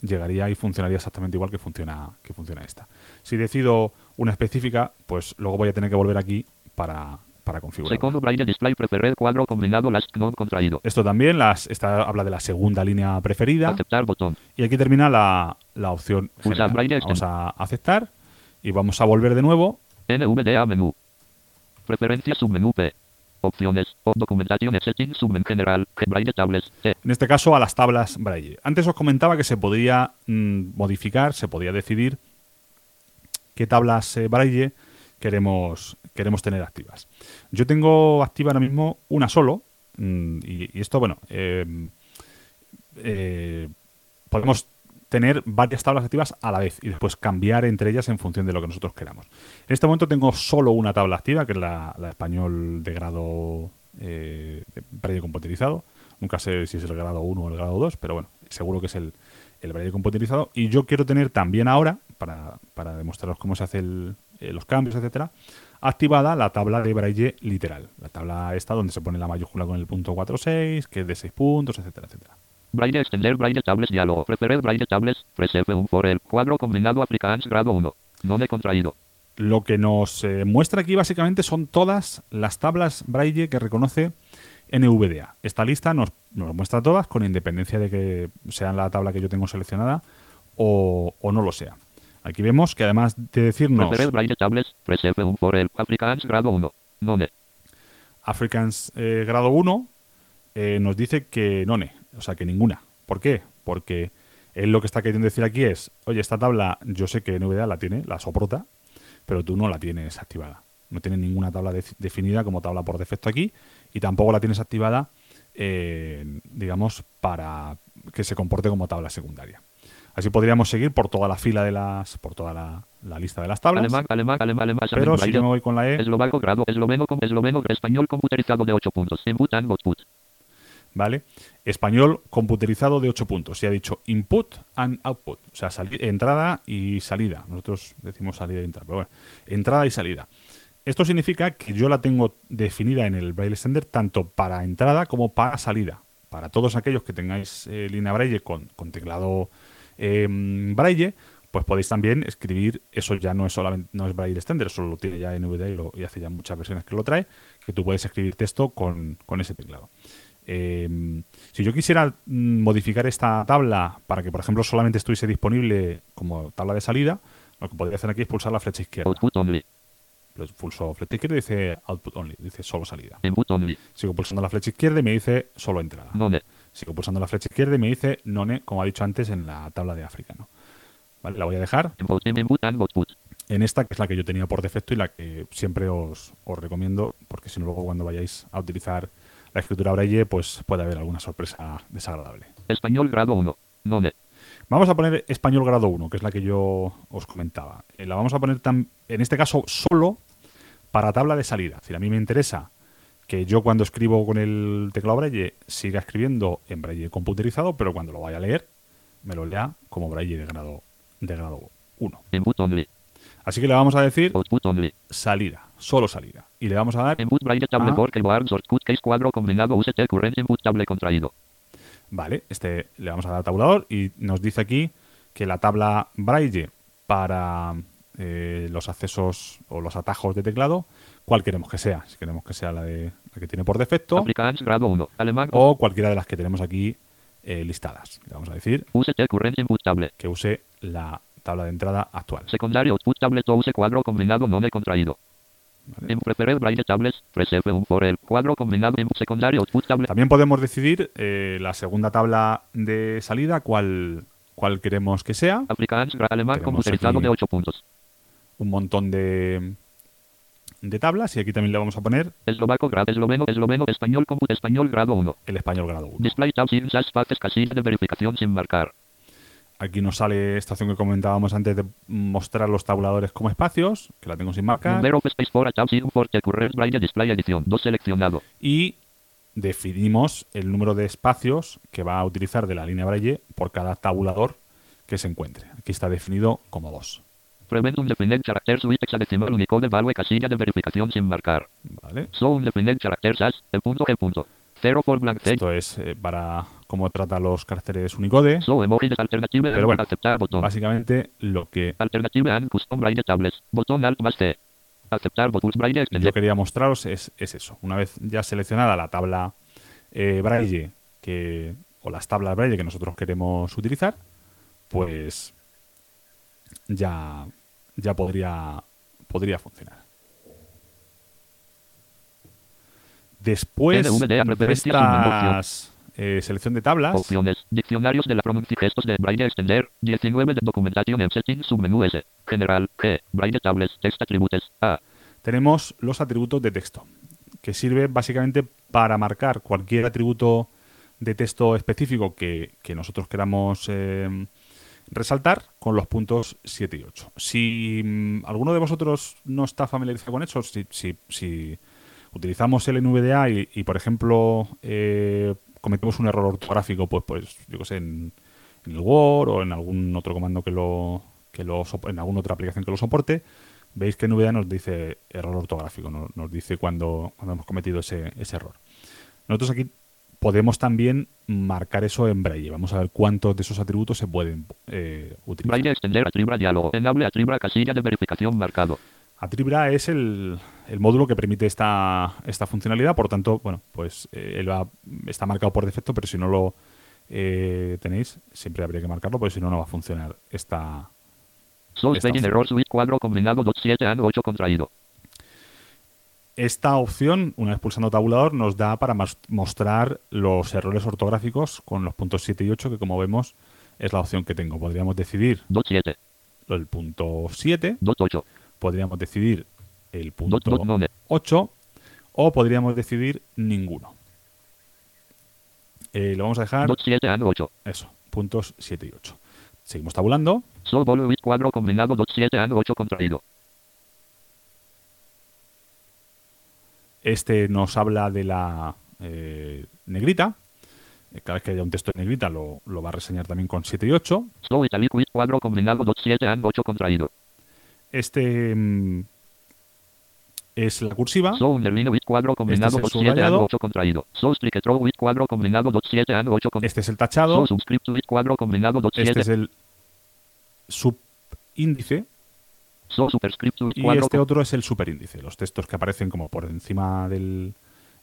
llegaría y funcionaría exactamente igual que funciona, que funciona esta. Si decido una específica, pues luego voy a tener que volver aquí para, para configurar. Segundo Braille Display Preferred cuadro combinado Last non contraído. Esto también, las, esta habla de la segunda línea preferida. Aceptar botón. Y aquí termina la, la opción general. Vamos a aceptar y vamos a volver de nuevo. NVDA menú. Preferencias submenú P. Opciones. Documentación settings submen general. Braille tablets. T. En este caso, a las tablas Braille. Antes os comentaba que se podía mm, modificar, se podía decidir qué tablas eh, Braille queremos, queremos tener activas. Yo tengo activa ahora mismo una solo, mm, y, y esto, bueno, eh, eh, podemos tener varias tablas activas a la vez y después cambiar entre ellas en función de lo que nosotros queramos. En este momento tengo solo una tabla activa, que es la, español de grado eh, braille computerizado. Nunca sé si es el grado 1 o el grado 2, pero bueno, seguro que es el, el braille computerizado. Y yo quiero tener también ahora, para, para demostraros cómo se hacen los cambios, etcétera, activada la tabla de braille literal. La tabla esta donde se pone la mayúscula con el punto 46, que es de 6 puntos, etcétera, etcétera. Braille extender Braille tablets diálogo. Preferir Braille tablets. Press F1 for el cuadro combinado Afrikaans grado 1. No me contraído. Lo que nos eh, muestra aquí básicamente son todas las tablas Braille que reconoce NVDA. Esta lista nos, nos muestra todas con independencia de que sean la tabla que yo tengo seleccionada o, o no lo sea. Aquí vemos que además de decirnos Preferir Braille tablets. Press F1 for el Afrikaans grado 1. No me. Africans eh, grado 1, eh, nos dice que none, o sea que ninguna. ¿Por qué? Porque él lo que está queriendo decir aquí es, oye, esta tabla yo sé que NVDA la tiene, la soporta, pero tú no la tienes activada. No tienes ninguna tabla de- definida como tabla por defecto aquí y tampoco la tienes activada, eh, digamos, para que se comporte como tabla secundaria. Así podríamos seguir por toda la fila de las, por toda la, la lista de las tablas. Alemán, alemán, alemán, alemán. Pero si yo me voy con la E, Eslovaco grado. Esloveno esloveno. Español computerizado de 8 puntos. Input and output. ¿Vale? Español computerizado de 8 puntos. Y ha dicho input and output. O sea, entrada y salida. Nosotros decimos salida y entrada, pero bueno, entrada y salida. Esto significa que yo la tengo definida en el Braille Extender tanto para entrada como para salida. Para todos aquellos que tengáis eh, línea Braille con, con teclado eh, Braille, pues podéis también escribir, eso ya no es solamente no es Braille Extender, eso lo tiene ya NVDA y, y hace ya muchas versiones que lo trae, que tú puedes escribir texto con, con ese teclado. Eh, si yo quisiera mm, modificar esta tabla para que, por ejemplo, solamente estuviese disponible como tabla de salida, lo que podría hacer aquí es pulsar la flecha izquierda. Output only. Pulso flecha izquierda y dice output only, dice solo salida. Input only. Sigo pulsando la flecha izquierda y me dice solo entrada. No me. Sigo pulsando la flecha izquierda y me dice none, como ha dicho antes en la tabla de África. ¿no? Vale, la voy a dejar Input, input and output. en esta, que es la que yo tenía por defecto y la que siempre os, os recomiendo, porque si no luego cuando vayáis a utilizar la escritura braille, pues puede haber alguna sorpresa desagradable. Español grado 1. No me. Vamos a poner español grado 1, que es la que yo os comentaba. Eh, la vamos a poner en este caso solo para tabla de salida. Es decir, a mí me interesa que yo cuando escribo con el teclado braille siga escribiendo en braille computerizado, pero cuando lo vaya a leer me lo lea como braille de grado de grado 1. Input only. Así que le vamos a decir salida, solo salida. Y le vamos a dar, Input Braille table keyboard shortcut case cuadro combinado UST current input table contraído. vale, este le vamos a dar tabulador y nos dice aquí que la tabla braille para eh, los accesos o los atajos de teclado, cuál queremos que sea. Si queremos que sea la, de, la que tiene por defecto grado 1. Alemán o cualquiera de las que tenemos aquí eh, listadas. Le vamos a decir UST current input table. que use la tabla de entrada actual. Secundario output table to use cuadro combinado no me contraído. También podemos decidir eh, la segunda tabla de salida, cuál, cuál queremos que sea. Alemán aquí- de 8 puntos. Un montón de, de tablas y aquí también le vamos a poner Eslovaco grado esloveno esloveno español español grado 1. el español grado 1. Display tab sin SAS faces casilla de verificación sin marcar. Aquí nos sale esta opción que comentábamos antes de mostrar los tabuladores como espacios, que la tengo sin marcar. Number of space for a tab sin for current Braille display edición. 2 seleccionado. Y definimos el número de espacios que va a utilizar de la línea Braille por cada tabulador que se encuentre. Aquí está definido como dos. Prevent un defined character suite hexadecimal Unicode value casilla de verificación sin marcar. ¿vale? So un defined character SAS. E punto G punto. 0 for blank text. Esto es eh, para cómo trata los caracteres Unicode. So Pero bueno, aceptar botón. Básicamente lo que Alternative and custom Braille tablets. Botón alt más T. Aceptar botón Braille yo quería mostraros es, es eso. Una vez ya seleccionada la tabla eh, Braille que, o las tablas Braille que nosotros queremos utilizar, pues ya, ya podría, podría funcionar. Después de estas eh, selección de tablas, Opciones. Diccionarios de la pronuncia gestos de Braille extender. 19 de documentación en setting submenú S. General. G. Braille tables. Text atributes. A. tenemos los atributos de texto, que sirve básicamente para marcar cualquier atributo de texto específico que, que nosotros queramos eh, resaltar con los puntos 7 y 8. Si mm, alguno de vosotros no está familiarizado con eso, si, si- si utilizamos el NVDA y, y, por ejemplo, eh, cometemos un error ortográfico, pues, pues yo que sé, en, en el Word o en algún otro comando que lo, que lo en alguna otra aplicación que lo soporte, veis que NVDA nos dice error ortográfico, no- nos, dice cuando, cuando hemos cometido ese, ese error. Nosotros aquí podemos también marcar eso en Braille. Vamos a ver cuántos de esos atributos se pueden eh, utilizar. Braille extender. Atribra diálogo. Enable atribra casilla de verificación marcado. Atribra es el, el módulo que permite esta, esta funcionalidad, por tanto, bueno, pues eh, él va- está marcado por defecto, pero si no lo eh, tenéis, siempre habría que marcarlo, porque si no, no va a funcionar esta... Esta opción. error suite cuadro combinado 27 and 8 contraído. Esta opción, una vez pulsando tabulador, nos da para mostrar los errores ortográficos con los puntos 7 y 8, que como vemos es la opción que tengo. Podríamos decidir 27. el punto 7, 28. podríamos decidir el punto dot none. 8 o podríamos decidir ninguno. Eh, lo vamos a dejar, 27 and 8. eso, puntos 7 y 8. Seguimos tabulando. So bolo cuadro combinado 27 and 8 contraído. Este nos habla de la eh, negrita. Eh, Cada vez que haya un texto en negrita lo, lo va a reseñar también con 7 y 8. So italic cuadro combinado 27 and 8 contraído. Este mm, es la cursiva. So cuadro combinado Este es el 27 and subrayado. 8 contraído. So strict throw with cuadro combinado 27 and 8 contraído. Este es el tachado. So subscript with cuadro combinado 27. Este es el subíndice. So Y este otro es el superíndice. Los textos que aparecen como por encima del,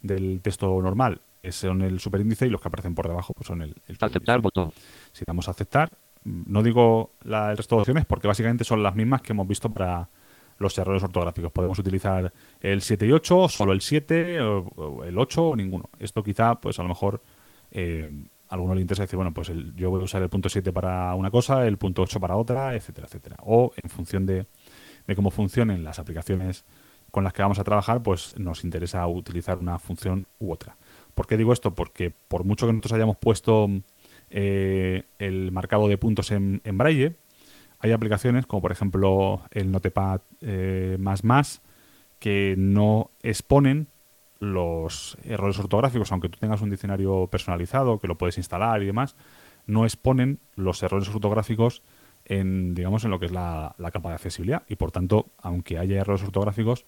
del texto normal son el superíndice y los que aparecen por debajo pues son el, el Aceptar botón. Si damos a aceptar, no digo la, el resto de opciones porque básicamente son las mismas que hemos visto para los errores ortográficos. Podemos utilizar el 7 y 8, solo el 7, o, el 8 o ninguno. Esto quizá, pues a lo mejor eh, a alguno le interesa decir, bueno, pues el- yo voy a usar el punto 7 para una cosa, el punto 8 para otra, etcétera, etcétera. O en función de, de cómo funcionen las aplicaciones con las que vamos a trabajar, pues nos interesa utilizar una función u otra. ¿Por qué digo esto? Porque por mucho que nosotros hayamos puesto eh, el marcado de puntos en, en braille, hay aplicaciones como por ejemplo el Notepad eh, más más que no exponen los errores ortográficos, aunque tú tengas un diccionario personalizado que lo puedes instalar y demás, no exponen los errores ortográficos en, digamos, en lo que es la, la capa de accesibilidad. Y por tanto, aunque haya errores ortográficos,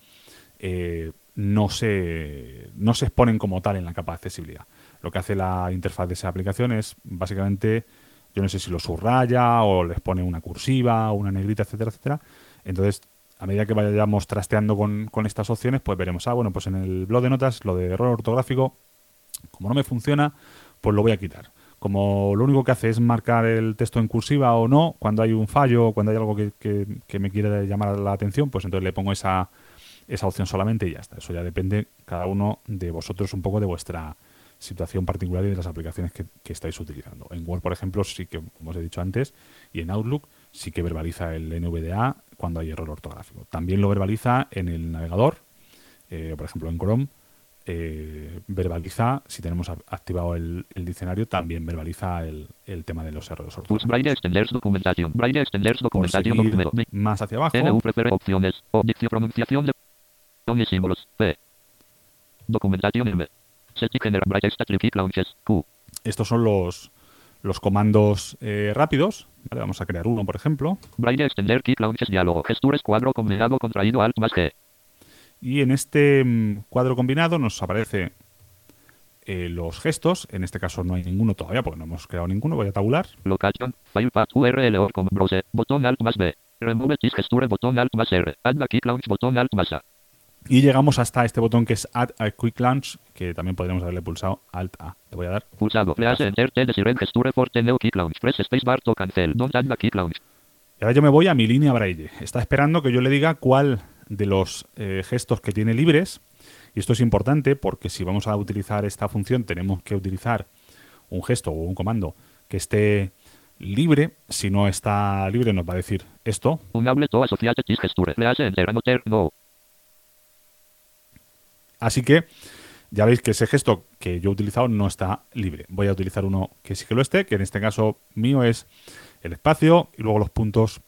eh, no, se, no se exponen como tal en la capa de accesibilidad. Lo que hace la interfaz de esa aplicación es básicamente, yo no sé si lo subraya o les pone una cursiva o una negrita, etcétera, etcétera. Entonces, a medida que vayamos trasteando con, estas opciones, pues veremos, ah, bueno, pues en el blog de notas, lo de error ortográfico, como no me funciona, pues lo voy a quitar. Como lo único que hace es marcar el texto en cursiva o no, cuando hay un fallo, cuando hay algo que, me quiere llamar la atención, pues entonces le pongo esa, esa opción solamente y ya está. Eso ya depende cada uno de vosotros un poco de vuestra situación particular y de las aplicaciones que, que estáis utilizando. En Word, por ejemplo, sí que, como os he dicho antes, y en Outlook sí que verbaliza el NVDA cuando hay error ortográfico. También lo verbaliza en el navegador, eh, por ejemplo en Chrome, eh, verbaliza, si tenemos activado el, el diccionario, también verbaliza el, el tema de los errores Pulse ortográficos. Braille extenders documentación. Braille documento. más hacia abajo, NU prefere opciones. Pronunciación de y símbolos. P. Documentación M. Estos son los, los comandos eh, rápidos. Vale, vamos a crear uno, por ejemplo. Braille extender kick launches diálogo. Gestures cuadro combinado contraído alt más G. Y en este mm, cuadro combinado nos aparece eh, los gestos. En este caso no hay ninguno todavía porque no hemos creado ninguno. Voy a tabular. Location. File path URL or com browser. Botón alt más B. Remove this gesture botón alt más R. Add a kick launch botón alt más A. Y llegamos hasta este botón que es Add a Quick Launch, que también podríamos haberle pulsado Alt A. Le voy a dar. Pulsado. Please enter T desired gesture for T kick launch. Press space bar to cancel. Don't add a kick launch. Y ahora yo me voy a mi línea braille. Está esperando que yo le diga cuál de los eh, gestos que tiene libres Y esto es importante porque si vamos a utilizar esta función tenemos que utilizar un gesto o un comando que esté libre. Si no está libre nos va a decir esto. Un gesture. Le hace enter no. Así que ya veis que ese gesto que yo he utilizado no está libre. Voy a utilizar uno que sí que lo esté, que en este caso mío es el espacio y luego los puntos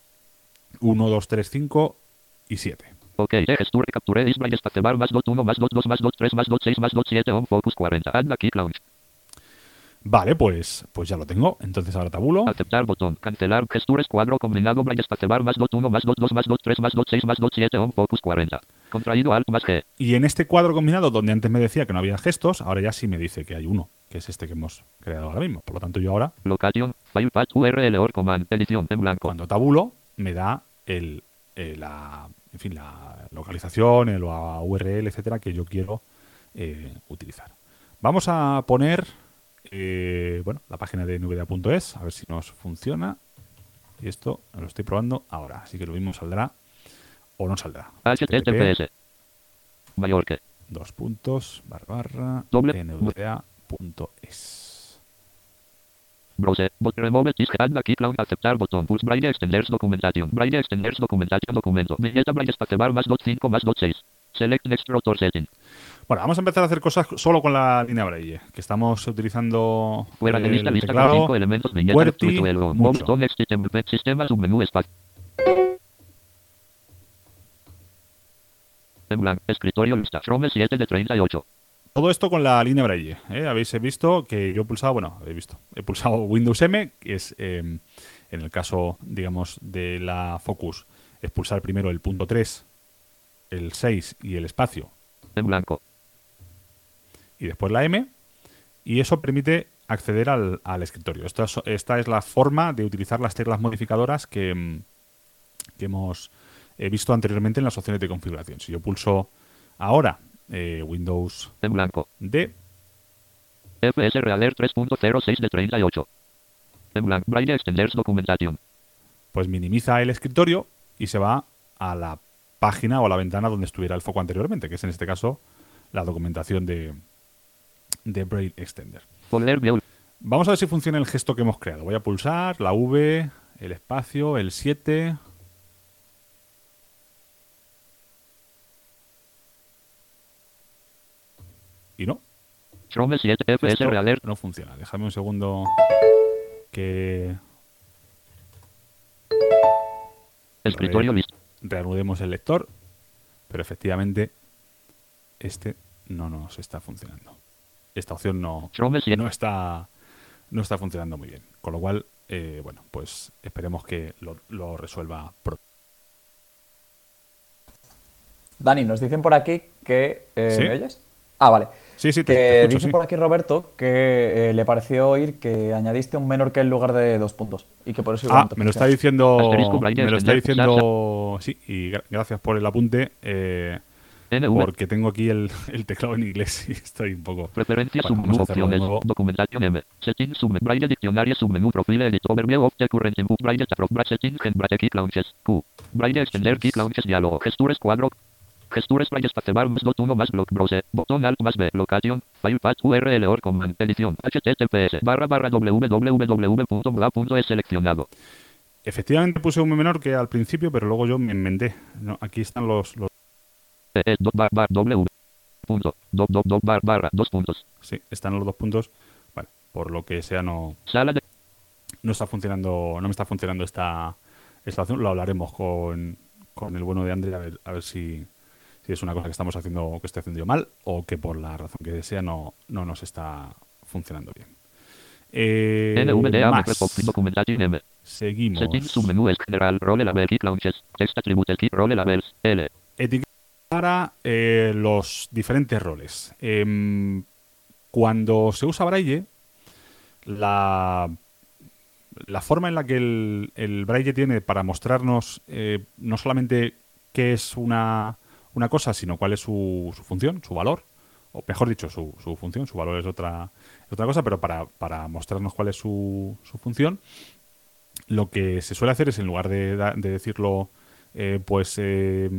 1, 2, 3, 5 y 7. Ok, gesture capture display espacebar más dot 1 más dot 2 más dot 3 más dot 6 más dot 7 on focus 40. Add la key launch. Vale, pues, pues ya lo tengo. Entonces ahora tabulo. Aceptar botón. Cancelar gestures cuadro combinado espacebar más dot 1 más dot 2 más dot 3 más dot 6 más dot 7 on focus 40. Contraído alt más G. Y en este cuadro combinado, donde antes me decía que no había gestos, ahora ya sí me dice que hay uno, que es este que hemos creado ahora mismo. Por lo tanto, yo ahora, Location. File path URL or command. Edición en blanco. cuando tabulo, me da el, eh, la, en fin, la localización, el la URL, etcétera, que yo quiero eh, utilizar. Vamos a poner eh, bueno, la página de nubeda.es, a ver si nos funciona. Y esto lo estoy probando ahora, así que lo mismo saldrá o no saldrá. HTTPS. Mallorca. Dos puntos, barra, barra, nvda.es. Browse. Bot remove la key launch. Aceptar botón. Pulse braille extenders documentación. Braille extenders documentación documento. Viñeta braille espacebar más dot 5 más dot 6. Select next rotor setting. Bueno, vamos a empezar a hacer cosas solo con la línea Braille, que estamos utilizando Fuera de el lista, lista con teclado 5 elementos. Viñeta. Botón next item. Sistema submenú espacio. Escritorio lista. Chrome 7 de 38. Todo esto con la línea Braille. ¿eh? Habéis visto que yo he pulsado, bueno, habéis visto, he pulsado Windows M, que es eh, en el caso, digamos, de la Focus, es pulsar primero el punto 3, el 6 y el espacio, En blanco. y después la M, y eso permite acceder al, al escritorio. Esta es, esta es la forma de utilizar las teclas modificadoras que, mm, que hemos eh, visto anteriormente en las opciones de configuración. Si yo pulso ahora eh, Windows En blanco. D, FS Realer 3.06 de 38. En blanco. Braille extenders documentación. pues minimiza el escritorio y se va a la página o a la ventana donde estuviera el foco anteriormente, que es en este caso la documentación de, de Braille Extender. Vamos a ver si funciona el gesto que hemos creado. Voy a pulsar la V, el espacio, el 7. Y no, Chrome 7 FS esto Realer. no funciona. Déjame un segundo que Escritorio lista. reanudemos el lector, pero efectivamente este no nos está funcionando. Esta opción no, Chrome 7. no está no está funcionando muy bien. Con lo cual, eh, bueno, pues esperemos que lo, lo resuelva pronto. Dani, nos dicen por aquí que... eh, ¿Sí? ¿Me oyes? Ah, vale. Sí, sí, te, Que te escucho, dice sí. por aquí Roberto que eh, le pareció oír que añadiste un menor que en lugar de dos puntos. Y que por eso igual Ah, me lo está diciendo, me lo está diciendo, sí, y gra- gracias por el apunte, eh, porque tengo aquí el, el teclado en inglés y estoy un poco... Preferencias Bueno, submenú vamos a hacerlo de opciones. nuevo. Documentación M. Settings submenú. Braille diccionario submenú profile edit overview of the current input. Braille tab Braille settings en Braille key launches. Q. Braille extender key launches diálogo. Gestures cuadro. Gestures Braille espacebar más dot 1 más block browse. Botón alt más B. Location. File path URL or command. Edición. HTTPS barra barra www.bla.es seleccionado. Efectivamente puse un menor que al principio, pero luego yo me inventé. No, aquí están los, los... E, E, dot bar bar W. Punto. Dot dot dot bar barra. Dos puntos. Sí, están los dos puntos. Bueno, por lo que sea no, Sala de. no está funcionando, no me está funcionando esta, esta opción. Lo hablaremos con, con el bueno de André a ver, a ver si, si es una cosa que estamos haciendo que estoy haciendo yo mal o que por la razón que sea no, no nos está funcionando bien. Eh, NVDA más. Seguimos. Settings submenú general role label key launches. Text attribute key role labels. L. Etiqueta para eh, los diferentes roles. Em, cuando se usa Braille, la, la forma en la que el, el Braille tiene para mostrarnos eh, no solamente qué es una, una cosa, sino cuál es su, función, su valor, o mejor dicho, su, función, su valor es otra, es otra cosa, pero para, para mostrarnos cuál es su, función, lo que se suele hacer es en lugar de, decirlo eh, pues eh,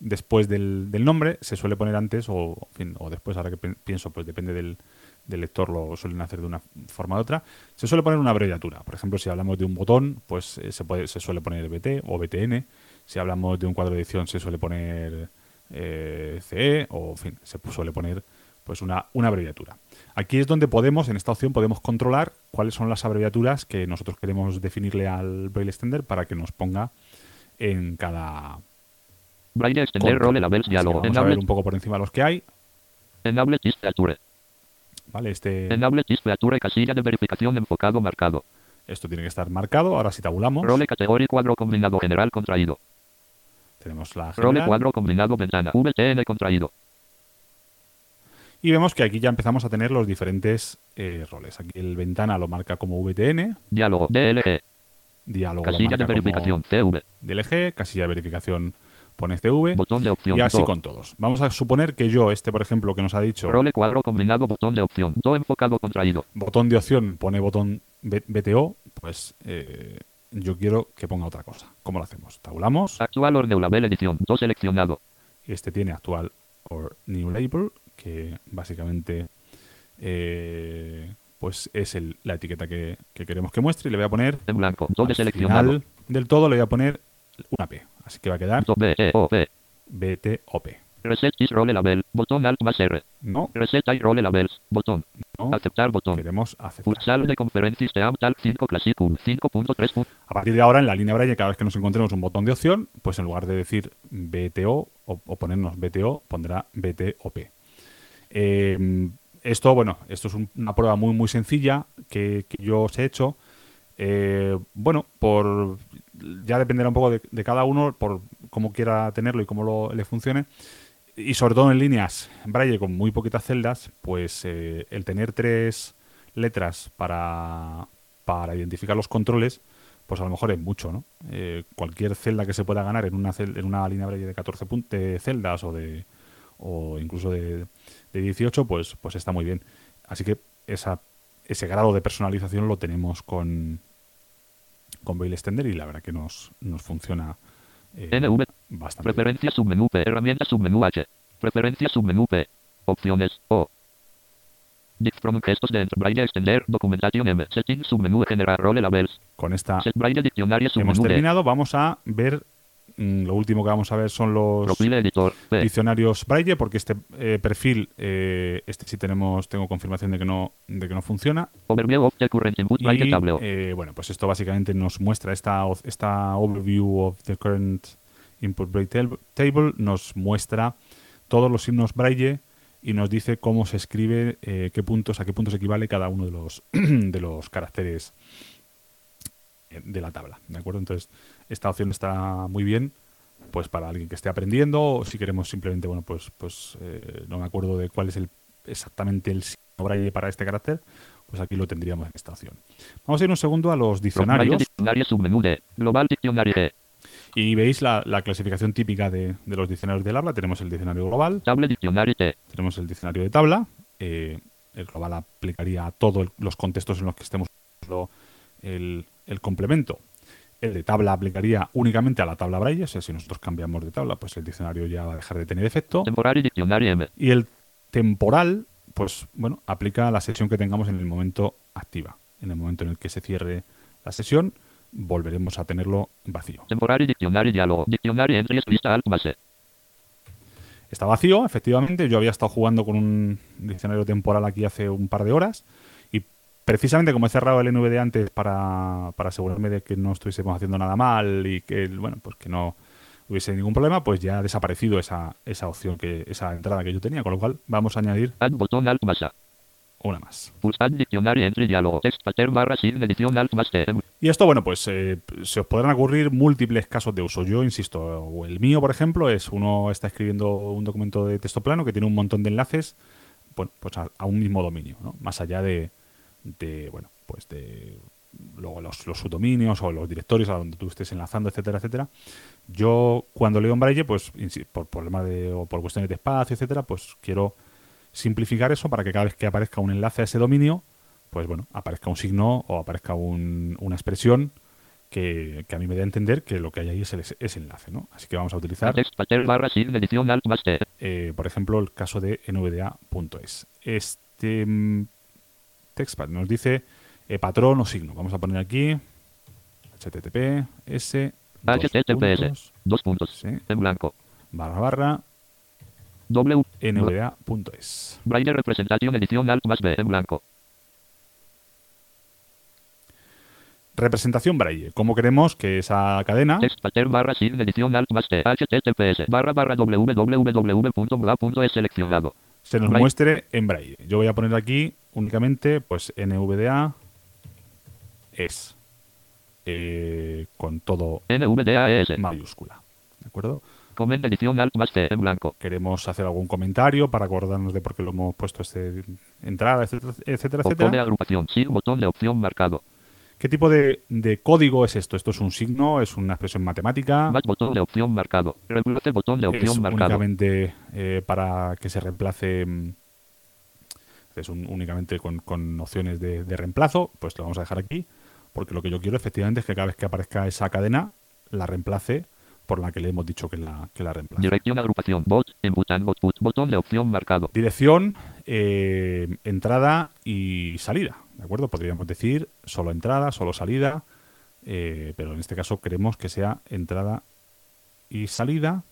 después del, nombre se suele poner antes o, después, ahora que pi- pienso, pues depende del, del lector, lo suelen hacer de una forma u otra, se suele poner una abreviatura. Por ejemplo, si hablamos de un botón, pues eh, se, puede, se suele poner BT o BTN. Si hablamos de un cuadro de edición, se suele poner eh, CE o, en fin, se suele poner pues una, una abreviatura. Aquí es donde podemos, en esta opción, podemos controlar cuáles son las abreviaturas que nosotros queremos definirle al Braille Extender para que nos ponga en cada Braille extender role labels diálogo. vamos a ver un poco por encima los que hay. enable tis feature. ¿vale? Este, Enable tis feature casilla de verificación enfocado marcado. esto tiene que estar marcado. Ahora si tabulamos, Role categoría cuadro combinado general contraído. Tenemos la Role general. cuadro combinado ventana. VTN contraído. Y vemos que aquí ya empezamos a tener los diferentes eh, roles. Aquí el ventana lo marca como VTN, Diálogo. DLG. diálogo lo Casilla de verificación. CV. DLG, casilla de verificación pone CV Botón de opción. y así Do. con todos. Vamos a suponer que yo, este por ejemplo que nos ha dicho Role cuadro combinado. Botón de opción. Do enfocado contraído. botón de opción, pone botón BTO, pues eh, yo quiero que ponga otra cosa. ¿Cómo lo hacemos? Tabulamos Actual or new label edición. Do seleccionado. y este tiene actual or new label, que básicamente eh, pues es el- la etiqueta que, que queremos que muestre y le voy a poner En blanco. Do al deseleccionado. final del todo le voy a poner una P. Así que va a quedar Do B E O P. BTOP. Reset is role label. Botón alt más R. No, Reset y role labels. Botón. no, Aceptar botón. queremos aceptar. Futsal de conferencias de AMTAL 5 Classicum 5.3. A partir de ahora, en la línea Braille, cada vez que nos encontremos un botón de opción, pues en lugar de decir BTO o, o ponernos BTO, pondrá BTOP. Eh, esto, bueno, esto es un- una prueba muy, muy sencilla que, que yo os he hecho. Eh, bueno, por ya dependerá un poco de, de cada uno, por cómo quiera tenerlo y cómo lo- le funcione. Y sobre todo en líneas Braille con muy poquitas celdas, pues eh, el tener tres letras para, para identificar los controles, pues a lo mejor es mucho, ¿no? Eh, cualquier celda que se pueda ganar en una, en una línea Braille de 14 pun- de celdas o de o incluso de, de 18, pues, pues está muy bien. Así que esa, ese grado de personalización lo tenemos con, con Braille Extender y la verdad que nos, nos funciona NV. bastante. Preferencia submenú P. Herramienta submenú H. Preferencia submenú P. Opciones O. Dict from gestos de Braille extender. Documentación M. Settings submenú generar role labels. Con esta Set Braille diccionario hemos submenú D. terminado. Vamos a ver, lo último que vamos a ver son los diccionarios Braille, porque este eh, perfil, eh, este sí tenemos, tengo confirmación de que no, de que no funciona. Y, eh, bueno, pues esto básicamente nos muestra esta, esta overview of the current input braille tab- table, nos muestra todos los signos braille y nos dice cómo se escribe, eh, qué puntos, a qué puntos equivale cada uno de los, de los caracteres eh, de la tabla. ¿De acuerdo? Entonces, esta opción está muy bien pues para alguien que esté aprendiendo o si queremos simplemente, bueno, pues, pues eh, no me acuerdo de cuál es el exactamente el signo braille para este carácter, pues aquí lo tendríamos en esta opción. Vamos a ir un segundo a los diccionarios y veis la, la clasificación típica de, de los diccionarios del habla. Tenemos el diccionario global, tenemos el diccionario de tabla. eh, el global aplicaría a todos los contextos en los que estemos usando el, el complemento. El de tabla aplicaría únicamente a la tabla braille, o sea, si nosotros cambiamos de tabla, pues el diccionario ya va a dejar de tener efecto. Temporario diccionario M. Y el temporal, pues bueno, aplica a la sesión que tengamos en el momento activa. En el momento en el que se cierre la sesión, volveremos a tenerlo vacío. Temporario diccionario diálogo. Diccionario entries lista alt base. Está vacío, efectivamente. Yo había estado jugando con un diccionario temporal aquí hace un par de horas y precisamente como he cerrado el NVD antes para, para asegurarme de que no estuviésemos haciendo nada mal y que, bueno, pues que no hubiese ningún problema, pues ya ha desaparecido esa, esa opción, que esa entrada que yo tenía, con lo cual vamos a añadir Add botón alt más A. una más. Pulsad diccionario entry diálogo. Text pattern barra sign edición alt más T. Y esto, bueno, pues eh, se os podrán ocurrir múltiples casos de uso. Yo insisto, o el mío, por ejemplo, es uno está escribiendo un documento de texto plano que tiene un montón de enlaces bueno, pues a, a un mismo dominio, ¿no? Más allá de, de, bueno, pues de luego los, los subdominios o los directorios a donde tú estés enlazando, etcétera, etcétera. Yo cuando leo en Braille, pues por problemas de o por cuestiones de espacio, etcétera, pues quiero simplificar eso para que cada vez que aparezca un enlace a ese dominio, pues bueno, aparezca un signo o aparezca un- una expresión que, que a mí me da a entender que lo que hay ahí es el- ese enlace, ¿no? Así que vamos a utilizar, eh, por ejemplo, el caso de nvda.es. Este textpad nos dice eh, patrón o signo. Vamos a poner aquí https HTTPS. puntos, Dos puntos. Sí. En blanco. barra barra nvda.es. Braille representación edición alt más B. En blanco. Representación braille. ¿Cómo queremos que esa cadena Text barra sign edición alt más T. HTTPS barra barra www.bla.es seleccionado. se nos Braille. muestre en braille? Yo voy a poner aquí únicamente pues NVDA es eh, con todo NVDAES. mayúscula. ¿De acuerdo? Comment edición alt más T. En blanco. Queremos hacer algún comentario para acordarnos de por qué lo hemos puesto este entrada, etcétera, etcétera, Opción de agrupación. Sin botón de opción marcado. ¿Qué tipo de, de código es esto? ¿Esto es un signo? ¿Es una expresión matemática? Más botón de opción marcado. Reemplace botón de es opción marcado. únicamente eh, para que se reemplace es un- únicamente con, con opciones de, de reemplazo pues lo vamos a dejar aquí porque lo que yo quiero efectivamente es que cada vez que aparezca esa cadena la reemplace por la que le hemos dicho que la, que la reemplace Dirección agrupación. Bot. En bután bot. Botón de opción marcado. dirección eh, entrada y salida de acuerdo podríamos decir solo entrada solo salida eh, pero en este caso queremos que sea entrada y salida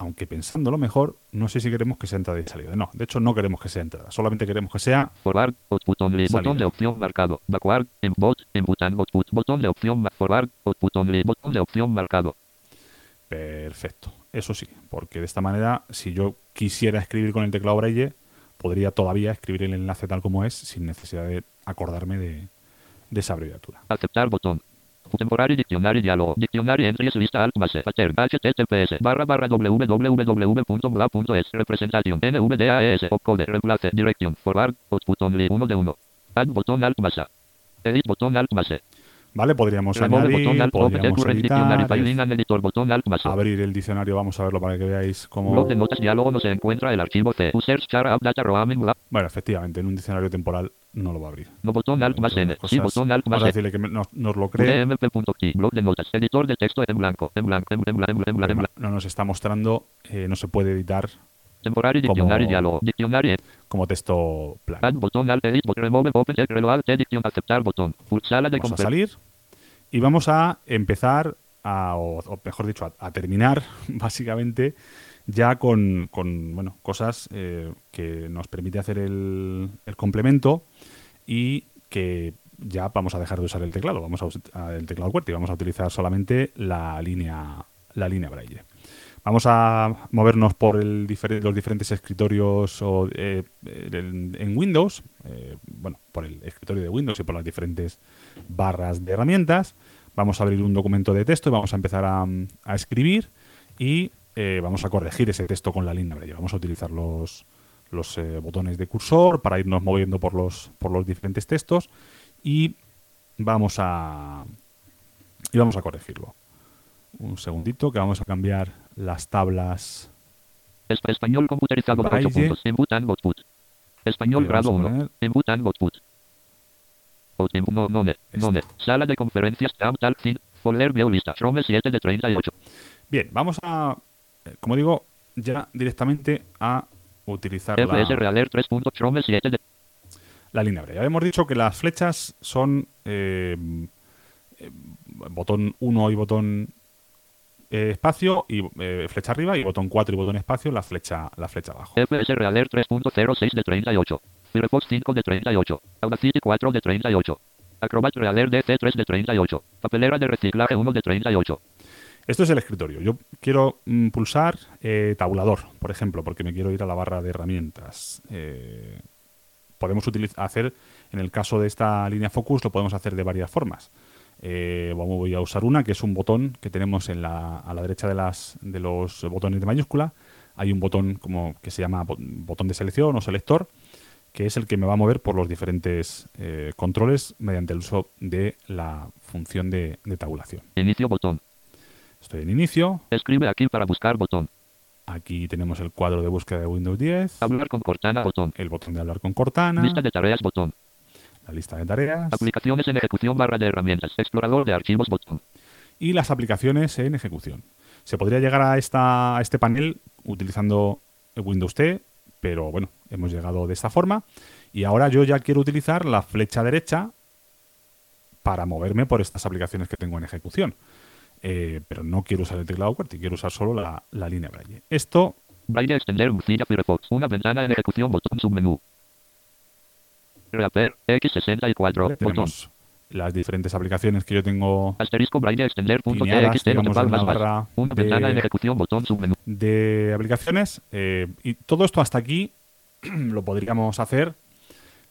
aunque pensándolo mejor, no sé si queremos que sea entrada y salida. No, de hecho no queremos que sea entrada, solamente queremos que sea Forward. Botón de opción marcado. Backward. En bot. En output. Botón de opción forward. Botón de opción marcado. perfecto. Eso sí, porque de esta manera, si yo quisiera escribir con el teclado Braille, podría todavía escribir el enlace tal como es, sin necesidad de acordarme de, de esa abreviatura. Aceptar botón. Temporary Dictionary Diálogo. Dictionary Entries Lista Alt base. Pattern. HTTPS. Barra barra www.bla.es. Representación. NVDAES. Opcode. Reemplace. Dirección. Forward. Output only. 1 de 1. Add botón Alt base. Edit botón Alt base. ¿Vale? Podríamos Remove añadir, botón Alt. Podríamos editar, editor. Botón Alt abrir el diccionario, vamos a verlo para que veáis cómo... Blog de notas diálogo no se encuentra el archivo C. Users char app data roaming. Bueno, efectivamente, en un diccionario temporal no lo va a abrir. No botón Alt más N. Cosas- Sí botón Alt Vamos a decirle que me- nos, nos lo cree. UDMP.key. Blog de notas. Editor de texto en blanco. En blanco. En blanco. En blanco. En blanco. En blanco. No nos está mostrando, eh, no se puede editar Temporary Diálogo. Dictionary. como texto plano. Add botón Alt Edit bot Remove Open Check Reload Edition Aceptar botón. Full sala de Vamos a salir y vamos a empezar a, o, o mejor dicho, a, a terminar básicamente ya con, con, bueno, cosas eh, que nos permite hacer el, el complemento y que ya vamos a dejar de usar el teclado, vamos a usar el teclado QWERTY, vamos a utilizar solamente la línea, la línea Braille. Vamos a movernos por el difer- los diferentes escritorios o, eh, en, en Windows, eh, bueno, por el escritorio de Windows y por las diferentes barras de herramientas. Vamos a abrir un documento de texto y vamos a empezar a, a escribir y eh, vamos a corregir ese texto con la línea Braille. Vamos a utilizar los, los eh, botones de cursor para irnos moviendo por los, por los diferentes textos y vamos a y vamos a corregirlo. Un segundito que vamos a cambiar las tablas. Es- Español computerizado Braille. 8 puntos. En Bután Output. Español grado vamos a 1. poner. En Bután Output. No, no, no, ne. Sala de conferencias Tab Tal. Folder View Lista. Rome 7 de 38. Bien, vamos a, como digo, ya directamente a utilizar la, Realer 3. Rome 7 de la línea Braille. Habíamos dicho que las flechas son eh, eh, botón 1 y botón eh, espacio y eh, flecha arriba y botón 4 y botón espacio la flecha la flecha abajo. FS Realer 3.06 de 38. Firefox 5 de 38. Audacity 4 de 38. Acrobat Realer DC 3 de 38. Papelera de reciclaje 1 de 38. Esto es el escritorio. Yo quiero pulsar eh, tabulador, por ejemplo, porque me quiero ir a la barra de herramientas. Eh, podemos hacer, en el caso de esta línea focus, lo podemos hacer de varias formas. Eh, voy a usar una que es un botón que tenemos en la, a la derecha de, los botones de mayúscula. Hay un botón como que se llama bo- botón de selección o selector, que es el que me va a mover por los diferentes controles mediante el uso de la función de, de tabulación. Inicio botón. Estoy en inicio, Escribe aquí para buscar botón. Aquí tenemos el cuadro de búsqueda de Windows 10, Hablar con Cortana botón. el botón de hablar con Cortana, Lista de tareas botón. la lista de tareas Aplicaciones en ejecución barra de herramientas. Explorador de archivos botón. y las aplicaciones en ejecución. Se podría llegar a, esta, a este panel utilizando Windows T, pero bueno, hemos llegado de esta forma. Y ahora yo ya quiero utilizar la flecha derecha para moverme por estas aplicaciones que tengo en ejecución. Eh, pero no quiero usar el teclado QWERTY, quiero usar solo la, la línea Braille. Esto Braille extender Mozilla Firefox. Una ventana en ejecución botón submenú. Reaper X64 botón. tenemos las diferentes aplicaciones que yo tengo Asterisco Braille extender punto TXT digamos, una más. barra Una de- ventana en ejecución botón submenú. de aplicaciones. eh, y todo esto hasta aquí lo podríamos hacer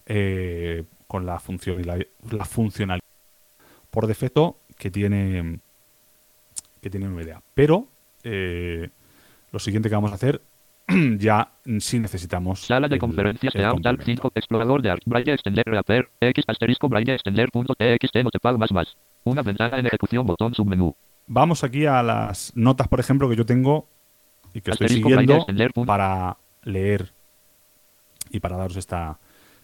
eh, con la, función, la, la funcionalidad por defecto que tiene que tiene NVDA. Pero eh, lo siguiente que vamos a hacer ya sí necesitamos Sala de el- conferencias el de Outlook complemento. 5. Explorador de. Braille extender Reaper X asterisco Braille extender punto TXT notepad más más. Una ventana en ejecución botón submenú. Vamos aquí a las notas, por ejemplo, que yo tengo y que estoy Asterisco, braille, siguiendo punto. para leer y para daros esta,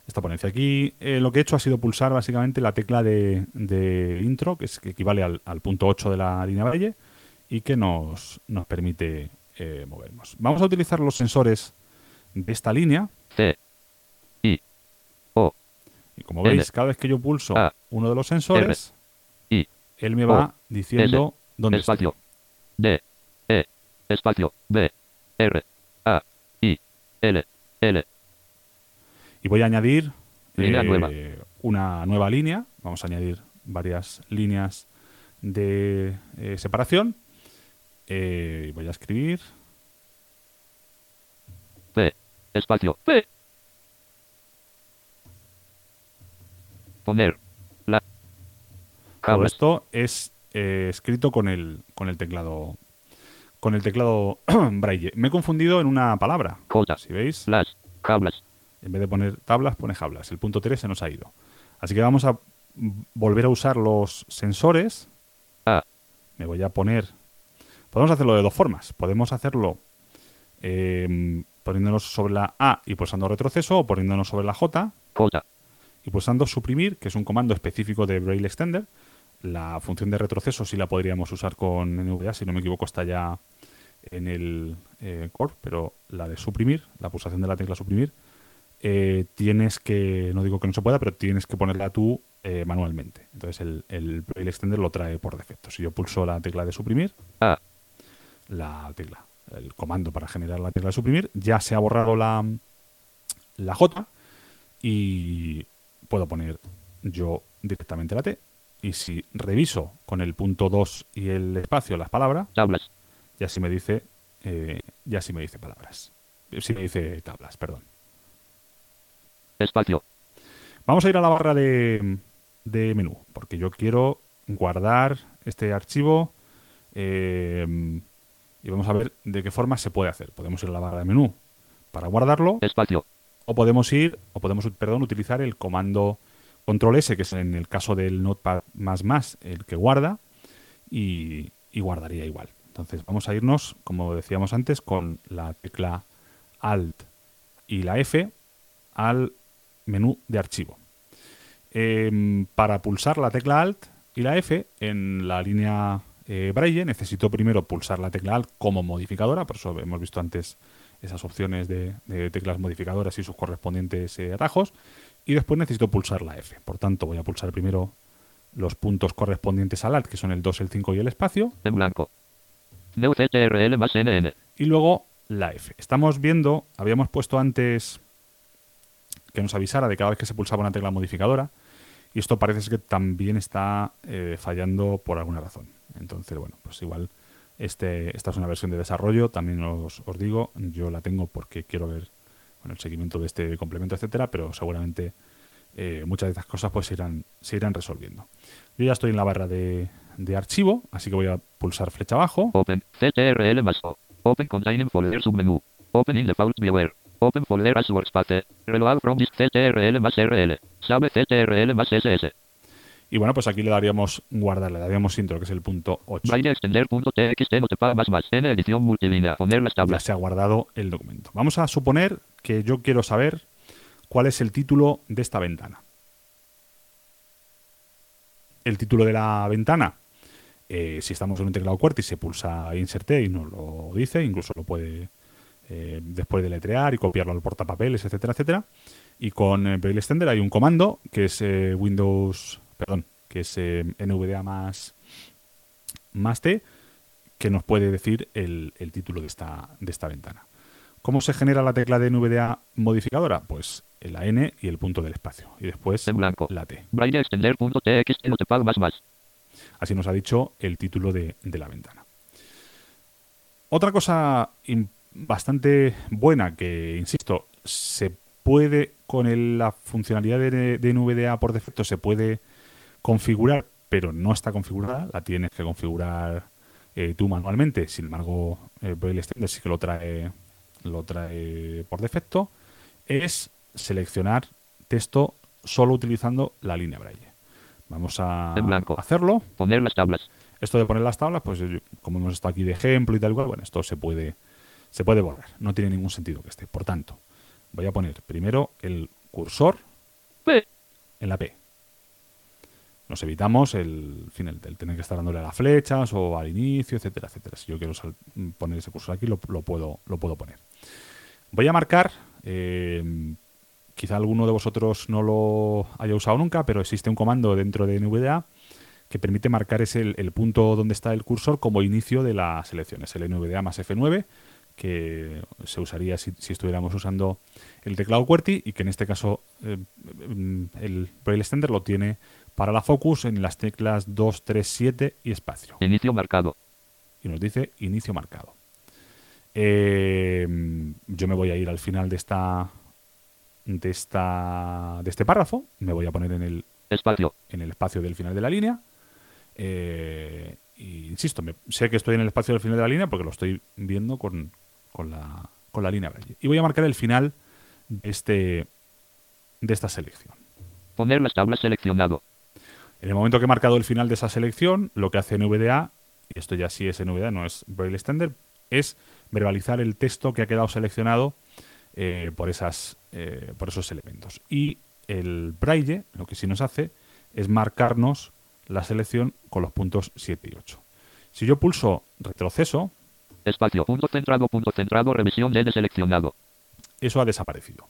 esta ponencia. Aquí eh, lo que he hecho ha sido pulsar básicamente la tecla de, de intro, que, es, que equivale al, al punto 8 de la línea Braille y que nos, nos permite eh, movernos. Vamos a utilizar los sensores de esta línea C. I. O. y como veis, cada vez que yo pulso A. uno de los sensores, I. él me va O. diciendo dónde está. Espacio. D. E. Espacio. B. R. A. I. L. L. Y voy a añadir eh, nueva. una nueva línea. Vamos a añadir varias líneas de eh, separación. Eh, voy a escribir. P. Espacio. P. Poner. La. Todo esto es eh, escrito con el, con el teclado con el teclado braille. Me he confundido en una palabra. J. Si veis, Las. En vez de poner tablas, pone jablas. El punto 3 se nos ha ido. Así que vamos a volver a usar los sensores. A. Me voy a poner. Podemos hacerlo de dos formas. Podemos hacerlo eh, poniéndonos sobre la A y pulsando retroceso, o poniéndonos sobre la J y pulsando suprimir, que es un comando específico de Braille Extender. La función de retroceso sí la podríamos usar con NVDA, si no me equivoco, está ya en el eh, core, pero la de suprimir, la pulsación de la tecla suprimir, eh, tienes que, no digo que no se pueda, pero tienes que ponerla tú eh, manualmente. Entonces el, el Braille Extender lo trae por defecto. Si yo pulso la tecla de suprimir, A. la tecla, el comando para generar la tecla de suprimir, ya se ha borrado la, la J y puedo poner yo directamente la T. Y si reviso con el punto 2 y el espacio las palabras, Tablas. ya sí me dice, eh, ya sí me dice palabras. Sí me dice tablas, perdón. Espacio. Vamos a ir a la barra de, de menú, porque yo quiero guardar este archivo eh, y vamos a ver de qué forma se puede hacer. Podemos ir a la barra de menú para guardarlo Espacio. o podemos ir, o podemos, perdón, utilizar el comando control S, que es en el caso del notepad más más el que guarda y, y guardaría igual. Entonces vamos a irnos, como decíamos antes, con la tecla Alt y la F al menú de archivo. Em, para pulsar la tecla Alt y la F en la línea eh, Braille necesito primero pulsar la tecla Alt como modificadora, por eso hemos visto antes esas opciones de, de teclas modificadoras y sus correspondientes eh, atajos, y después necesito pulsar la F. Por tanto, voy a pulsar primero los puntos correspondientes al Alt, que son el 2, el 5 y el espacio, En blanco. Y luego la F. Estamos viendo, habíamos puesto antes que nos avisara de cada vez que se pulsaba una tecla modificadora, y esto parece que también está eh, fallando por alguna razón. Entonces, bueno, pues igual este, esta es una versión de desarrollo, también os, digo, yo la tengo porque quiero ver bueno, el seguimiento de este complemento, etcétera, pero seguramente eh, muchas de estas cosas pues se irán, se irán resolviendo. Yo ya estoy en la barra de, de archivo, así que voy a pulsar flecha abajo. Open. CTRL más O. Open containing folder submenú. Open in default viewer. Open folder as workspace. Reload from disk CTRL más RL. Sabe CTRL más SS. Y bueno, pues aquí le daríamos guardar, le daríamos intro, que es el punto 8. Braille extender punto TXT notepad más más. N edición multilínea. Poner las Ya tablas. se ha guardado el documento. Vamos a suponer que yo quiero saber cuál es el título de esta ventana. el título de la ventana, eh, si estamos en un teclado QWERTY, se pulsa Insert y nos lo dice, incluso lo puede eh, después de letrear y copiarlo al portapapeles, etcétera, etcétera. Y con eh, Braille Extender hay un comando que es eh, Windows, perdón, que es NVDA más, más T, que nos puede decir el, el título de esta, de esta ventana. ¿Cómo se genera la tecla de NVDA modificadora? Pues la N y el punto del espacio. Y después En blanco. la T. Braille extender.txt notepad más más. Así nos ha dicho el título de, de la ventana. Otra cosa im- bastante buena que, insisto, se puede con el- la funcionalidad de, de NVDA por defecto se puede configurar, pero no está configurada, la tienes que configurar eh, tú manualmente. Sin embargo, eh, Braille Extender sí que lo trae, lo trae por defecto, es seleccionar texto solo utilizando la línea Braille. Vamos a blanco. hacerlo. Poner las tablas. Esto de poner las tablas, pues como hemos estado aquí de ejemplo y tal cual, bueno, esto se puede, se puede borrar. No tiene ningún sentido que esté. Por tanto, voy a poner primero el cursor P. en la P. Nos evitamos el, tener que estar dándole a las flechas o al inicio, etcétera, etcétera. Si yo quiero sal- poner ese cursor aquí, lo, lo puedo, lo puedo poner. Voy a marcar, eh, quizá alguno de vosotros no lo haya usado nunca, pero existe un comando dentro de NVDA que permite marcar ese, el, el punto donde está el cursor como inicio de la selección. Es el NVDA más F9, que se usaría si, si estuviéramos usando el teclado QWERTY y que en este caso eh, el Braille Extender lo tiene para la Focus en las teclas 2, 3, 7 y espacio. Inicio marcado. Y nos dice inicio marcado. Eh, yo me voy a ir al final de esta de esta de este párrafo, me voy a poner en el Espacio. en el espacio del final de la línea. Eh, insisto, me- sé que estoy en el espacio del final de la línea porque lo estoy viendo con, con la, con la línea Braille. Y voy a marcar el final de, este, de esta selección. Poner las tablas seleccionado. En el momento que he marcado el final de esa selección, lo que hace NVDA, y esto ya sí es NVDA, no es Braille Extender, es verbalizar el texto que ha quedado seleccionado eh, por, esas, eh, por esos elementos. Y el Braille lo que sí nos hace es marcarnos la selección con los puntos 7 y 8. Si yo pulso retroceso, Espacio. Punto centrado. Punto centrado. Revisión de deseleccionado. eso ha desaparecido.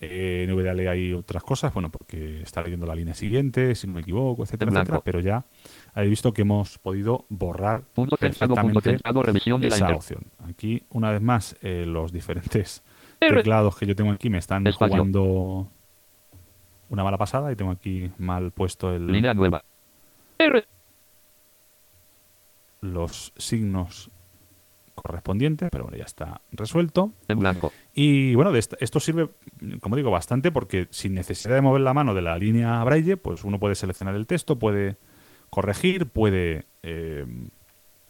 Eh, NVDA lee ahí otras cosas, bueno, porque está leyendo la línea siguiente, si no me equivoco, etcétera, En etcétera, pero ya habéis visto que hemos podido borrar Punto centrado. Punto perfectamente centrado. La esa inter. opción. Aquí, una vez más, eh, los diferentes R. teclados que yo tengo aquí me están Espacio. jugando una mala pasada y tengo aquí mal puesto el, Línea nueva. R. los signos correspondientes, pero bueno, ya está resuelto. En blanco. Y bueno, de esta- esto sirve, como digo, bastante porque sin necesidad de mover la mano de la línea braille, pues uno puede seleccionar el texto, puede corregir, puede... eh,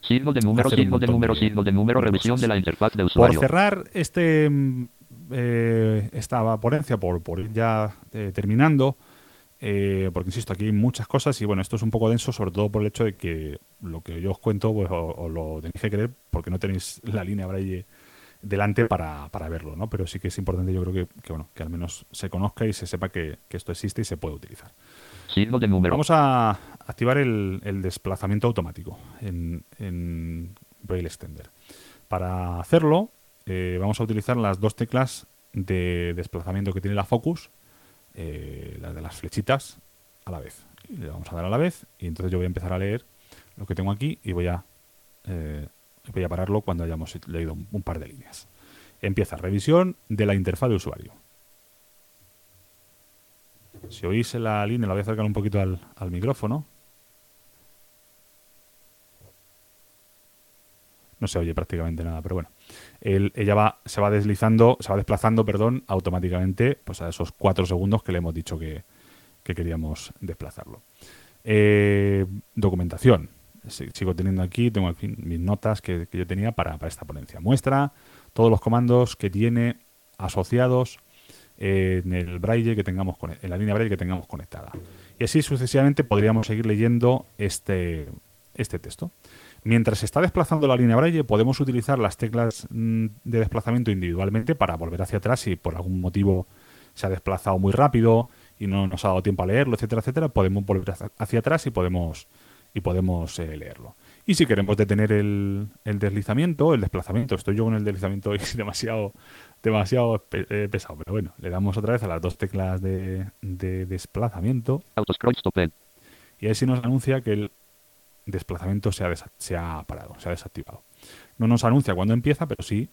Signo de número. Signo de número. de- Signo de número. Revisión de la interfaz de por usuario. cerrar este mm, eh, esta ponencia, por, por ir ya eh, terminando, eh, porque insisto, aquí hay muchas cosas y bueno, esto es un poco denso, sobre todo por el hecho de que lo que yo os cuento pues, os lo tenéis que creer porque no tenéis la línea braille delante para, para verlo, ¿no? Pero sí que es importante, yo creo que, que, bueno, que al menos se conozca y se sepa que, que esto existe y se puede utilizar. Número. Vamos a activar el, el desplazamiento automático en, en Braille Extender. Para hacerlo, eh, vamos a utilizar las dos teclas de desplazamiento que tiene la Focus, eh, las de las flechitas, a la vez. Le vamos a dar a la vez y entonces yo voy a empezar a leer lo que tengo aquí y voy a, eh, voy a pararlo cuando hayamos leído un, par de líneas. Empieza revisión de la interfaz de usuario. Si oís la línea, la voy a acercar un poquito al micrófono. No se oye prácticamente nada, pero bueno. El- ella va, se va deslizando, se va desplazando, perdón, automáticamente pues a esos cuatro segundos que le hemos dicho que, que queríamos desplazarlo. Eh, documentación. Si- Sigo teniendo aquí, tengo aquí mis notas que, yo tenía para, para esta ponencia. Muestra todos los comandos que tiene asociados en el braille que tengamos en la línea braille que tengamos conectada. Y así sucesivamente podríamos seguir leyendo este, este texto. Mientras se está desplazando la línea braille, podemos utilizar las teclas mm, de desplazamiento individualmente para volver hacia atrás si por algún motivo se ha desplazado muy rápido y no nos ha dado tiempo a leerlo, etcétera, etcétera, podemos volver hacia atrás y podemos, y podemos eh, leerlo. Y si queremos detener el, el, deslizamiento, el desplazamiento, estoy yo con el deslizamiento y demasiado, demasiado eh, pesado, pero bueno, le damos otra vez a las dos teclas de, de desplazamiento. Y ahí sí nos anuncia que el desplazamiento se ha, se ha parado, se ha desactivado. No nos anuncia cuándo empieza, pero sí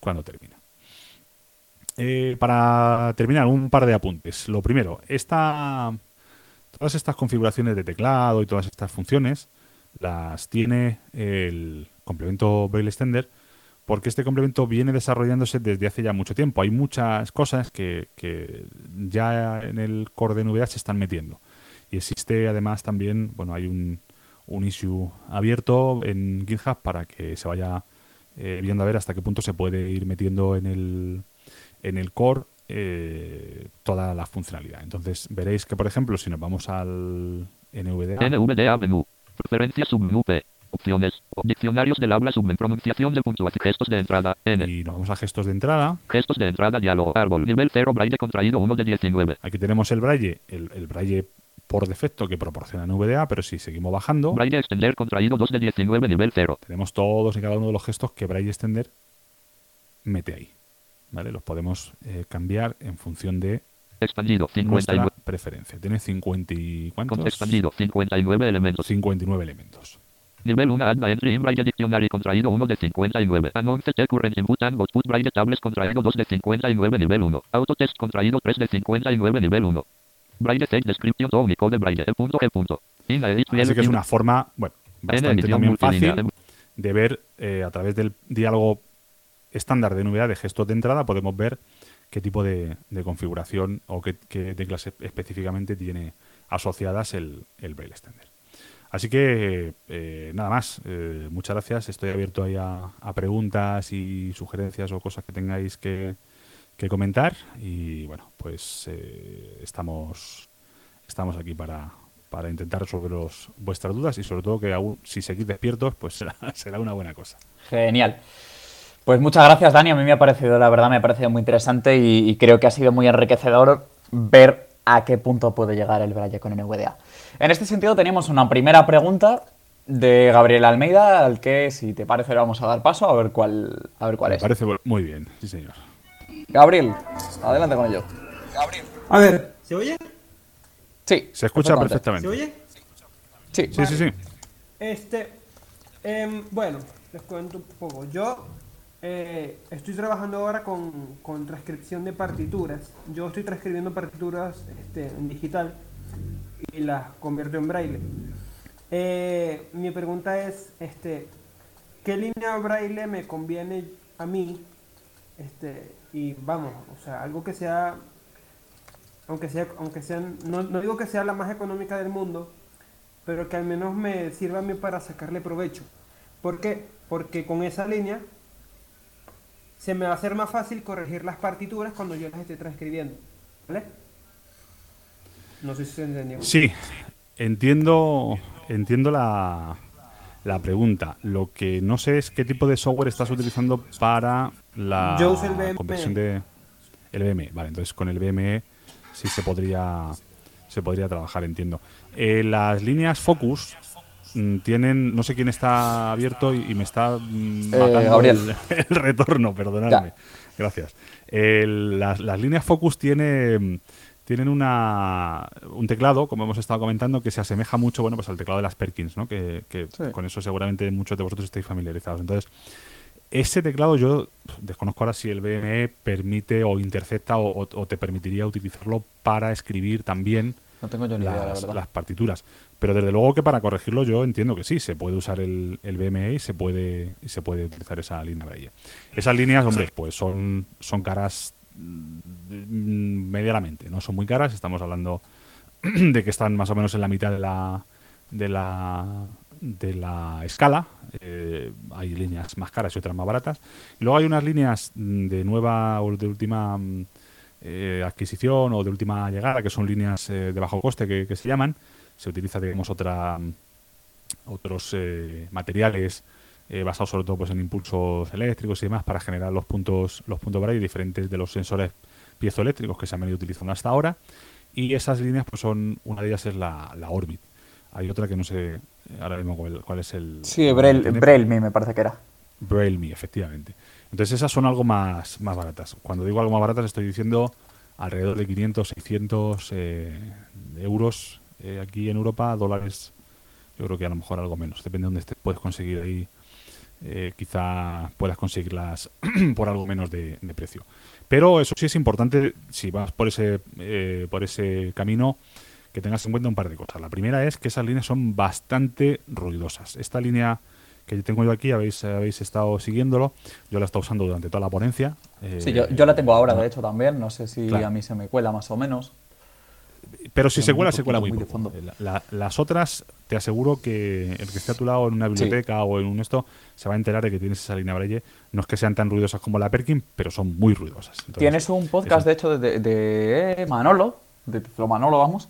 cuándo termina. Eh, para terminar, un par de apuntes. Lo primero, esta, todas estas configuraciones de teclado y todas estas funciones las tiene el complemento Braille Extender porque este complemento viene desarrollándose desde hace ya mucho tiempo. Hay muchas cosas que, que ya en el core de NVDA se están metiendo. Y existe además también, bueno, hay un, un issue abierto en GitHub para que se vaya eh, viendo a ver hasta qué punto se puede ir metiendo en el, en el core eh, toda la funcionalidad. Entonces veréis que, por ejemplo, si nos vamos al NVDA... NVDA menú, preferencias submenú P, opciones, diccionarios del habla submen, pronunciación de puntuación, gestos de entrada, N. Y nos vamos a gestos de entrada. Gestos de entrada, diálogo, árbol, nivel 0, braille contraído 1 de 19. Aquí tenemos el braille, el, el braille por defecto que proporciona NVDA, pero si seguimos bajando... Braille extender contraído 2 de 19 nivel 0. Tenemos todos y cada uno de los gestos que Braille extender mete ahí. ¿Vale? Los podemos eh, cambiar en función de expandido 59 preferencia. Tiene 50 y ¿cuántos? expandido 59 elementos. 59 elementos. Nivel 1 Adva Entry in Braille Dictionary contraído 1 de 59. Announce T Current Input and Output Braille Tables contraído 2 de 59 nivel 1. Autotest contraído 3 de 59 nivel 1. Braille Stage Description to Unicode Braille. El punto, el punto. Así que es una forma, bueno, bastante también fácil de ver eh, a través del diálogo estándar de NVDA de gestos de entrada, podemos ver qué tipo de, de configuración o qué, qué, teclas específicamente tiene asociadas el, el Braille Extender. Así que eh, nada más, eh, muchas gracias. Estoy abierto ahí a, a, preguntas y sugerencias o cosas que tengáis que, que comentar y bueno, pues eh, estamos, estamos aquí para, para intentar resolver vuestras dudas y sobre todo que aún, si seguís despiertos, pues será, será una buena cosa. Genial. Pues muchas gracias, Dani. A mí me ha parecido, la verdad, me ha parecido muy interesante y, y creo que ha sido muy enriquecedor ver a qué punto puede llegar el Braille con NVDA. En este sentido, tenemos una primera pregunta de Gabriel Almeida, al que, si te parece, le vamos a dar paso a ver cuál, a ver cuál me es. Me parece muy bien, sí, señor. Gabriel, adelante con ello. Gabriel. A ver, ¿se oye? Sí. Se escucha perfectamente. ¿Se oye? Sí. Sí, sí, sí. Este, eh, bueno, les cuento un poco. Yo eh, estoy trabajando ahora con, con, transcripción de partituras. Yo estoy transcribiendo partituras este, en digital y las convierto en braille. Eh, mi pregunta es, este, ¿qué línea braille me conviene a mí este, y vamos, o sea, algo que sea, aunque sea, aunque sea, no, no, digo que sea la más económica del mundo, pero que al menos me sirva a mí para sacarle provecho. ¿Por qué? Porque con esa línea se me va a hacer más fácil corregir las partituras cuando yo las esté transcribiendo. ¿Vale? No sé si se entendió. Sí, entiendo, entiendo la, la pregunta. Lo que no sé es qué tipo de software estás utilizando para la Yo uso el BME. conversión de el BME. Vale, entonces con el BME sí se podría se podría trabajar, entiendo. Eh, las líneas Focus mm, tienen, no sé quién está abierto y, y me está mm, matando Gabriel. el, el retorno, perdonadme. Ya. Gracias. El- las, las líneas Focus tiene, tienen una, un teclado, como hemos estado comentando, que se asemeja mucho bueno, pues al teclado de las Perkins, ¿no? que, que Sí. con eso seguramente muchos de vosotros estáis familiarizados. Entonces, ese teclado yo desconozco ahora si el BME permite o intercepta o, o- o te permitiría utilizarlo para escribir también No tengo yo ni idea, la las, verdad. las partituras. Pero desde luego que para corregirlo yo entiendo que sí, se puede usar el, el BME y se puede, y se puede utilizar esa línea Braille. Esas líneas, hombre, pues son, son caras medianamente, no son muy caras, estamos hablando de que están más o menos en la mitad de la de la de la escala. Eh, hay líneas más caras y otras más baratas. Y luego hay unas líneas mm, de nueva o de última mm, eh, adquisición o de última llegada que son líneas eh, de bajo coste que, que se llaman. Se utiliza digamos otra mm, otros eh, materiales eh, basados sobre todo pues en impulsos eléctricos y demás para generar los puntos los puntos Braille diferentes de los sensores piezoeléctricos que se han venido utilizando hasta ahora Y esas líneas, pues son, una de ellas es la, la Orbit. Hay otra que no sé ahora mismo cuál, cuál es el... Sí, Braille. Braille Me me parece que era. Braille Me, efectivamente. Entonces esas son algo más, más baratas. Cuando digo algo más baratas estoy diciendo alrededor de 500, 600 eh, euros eh, aquí en Europa, dólares, yo creo que a lo mejor algo menos. Depende de dónde estés, puedes conseguir ahí, eh, quizá puedas conseguirlas por algo menos de, de precio. Pero eso sí es importante, si vas por ese, eh, por ese camino, que tengas en cuenta un par de cosas. La primera es que esas líneas son bastante ruidosas. Esta línea que tengo yo aquí, habéis, habéis estado siguiéndolo, yo la he estado usando durante toda la ponencia. eh, Sí, yo, yo la tengo ahora, de hecho, también. No sé si Claro. a mí se me cuela más o menos. Pero si pero se muy cuela, se poquito, cuela muy, muy de poco. fondo. La- la- las otras, te aseguro que el que esté a tu lado en una biblioteca o en un esto, se va a enterar de que tienes esa línea Braille. No es que sean tan ruidosas como la Perkin, pero son muy ruidosas. Entonces, Tienes un podcast, eso- de hecho, de, de Manolo, de Tiflo Manolo, vamos,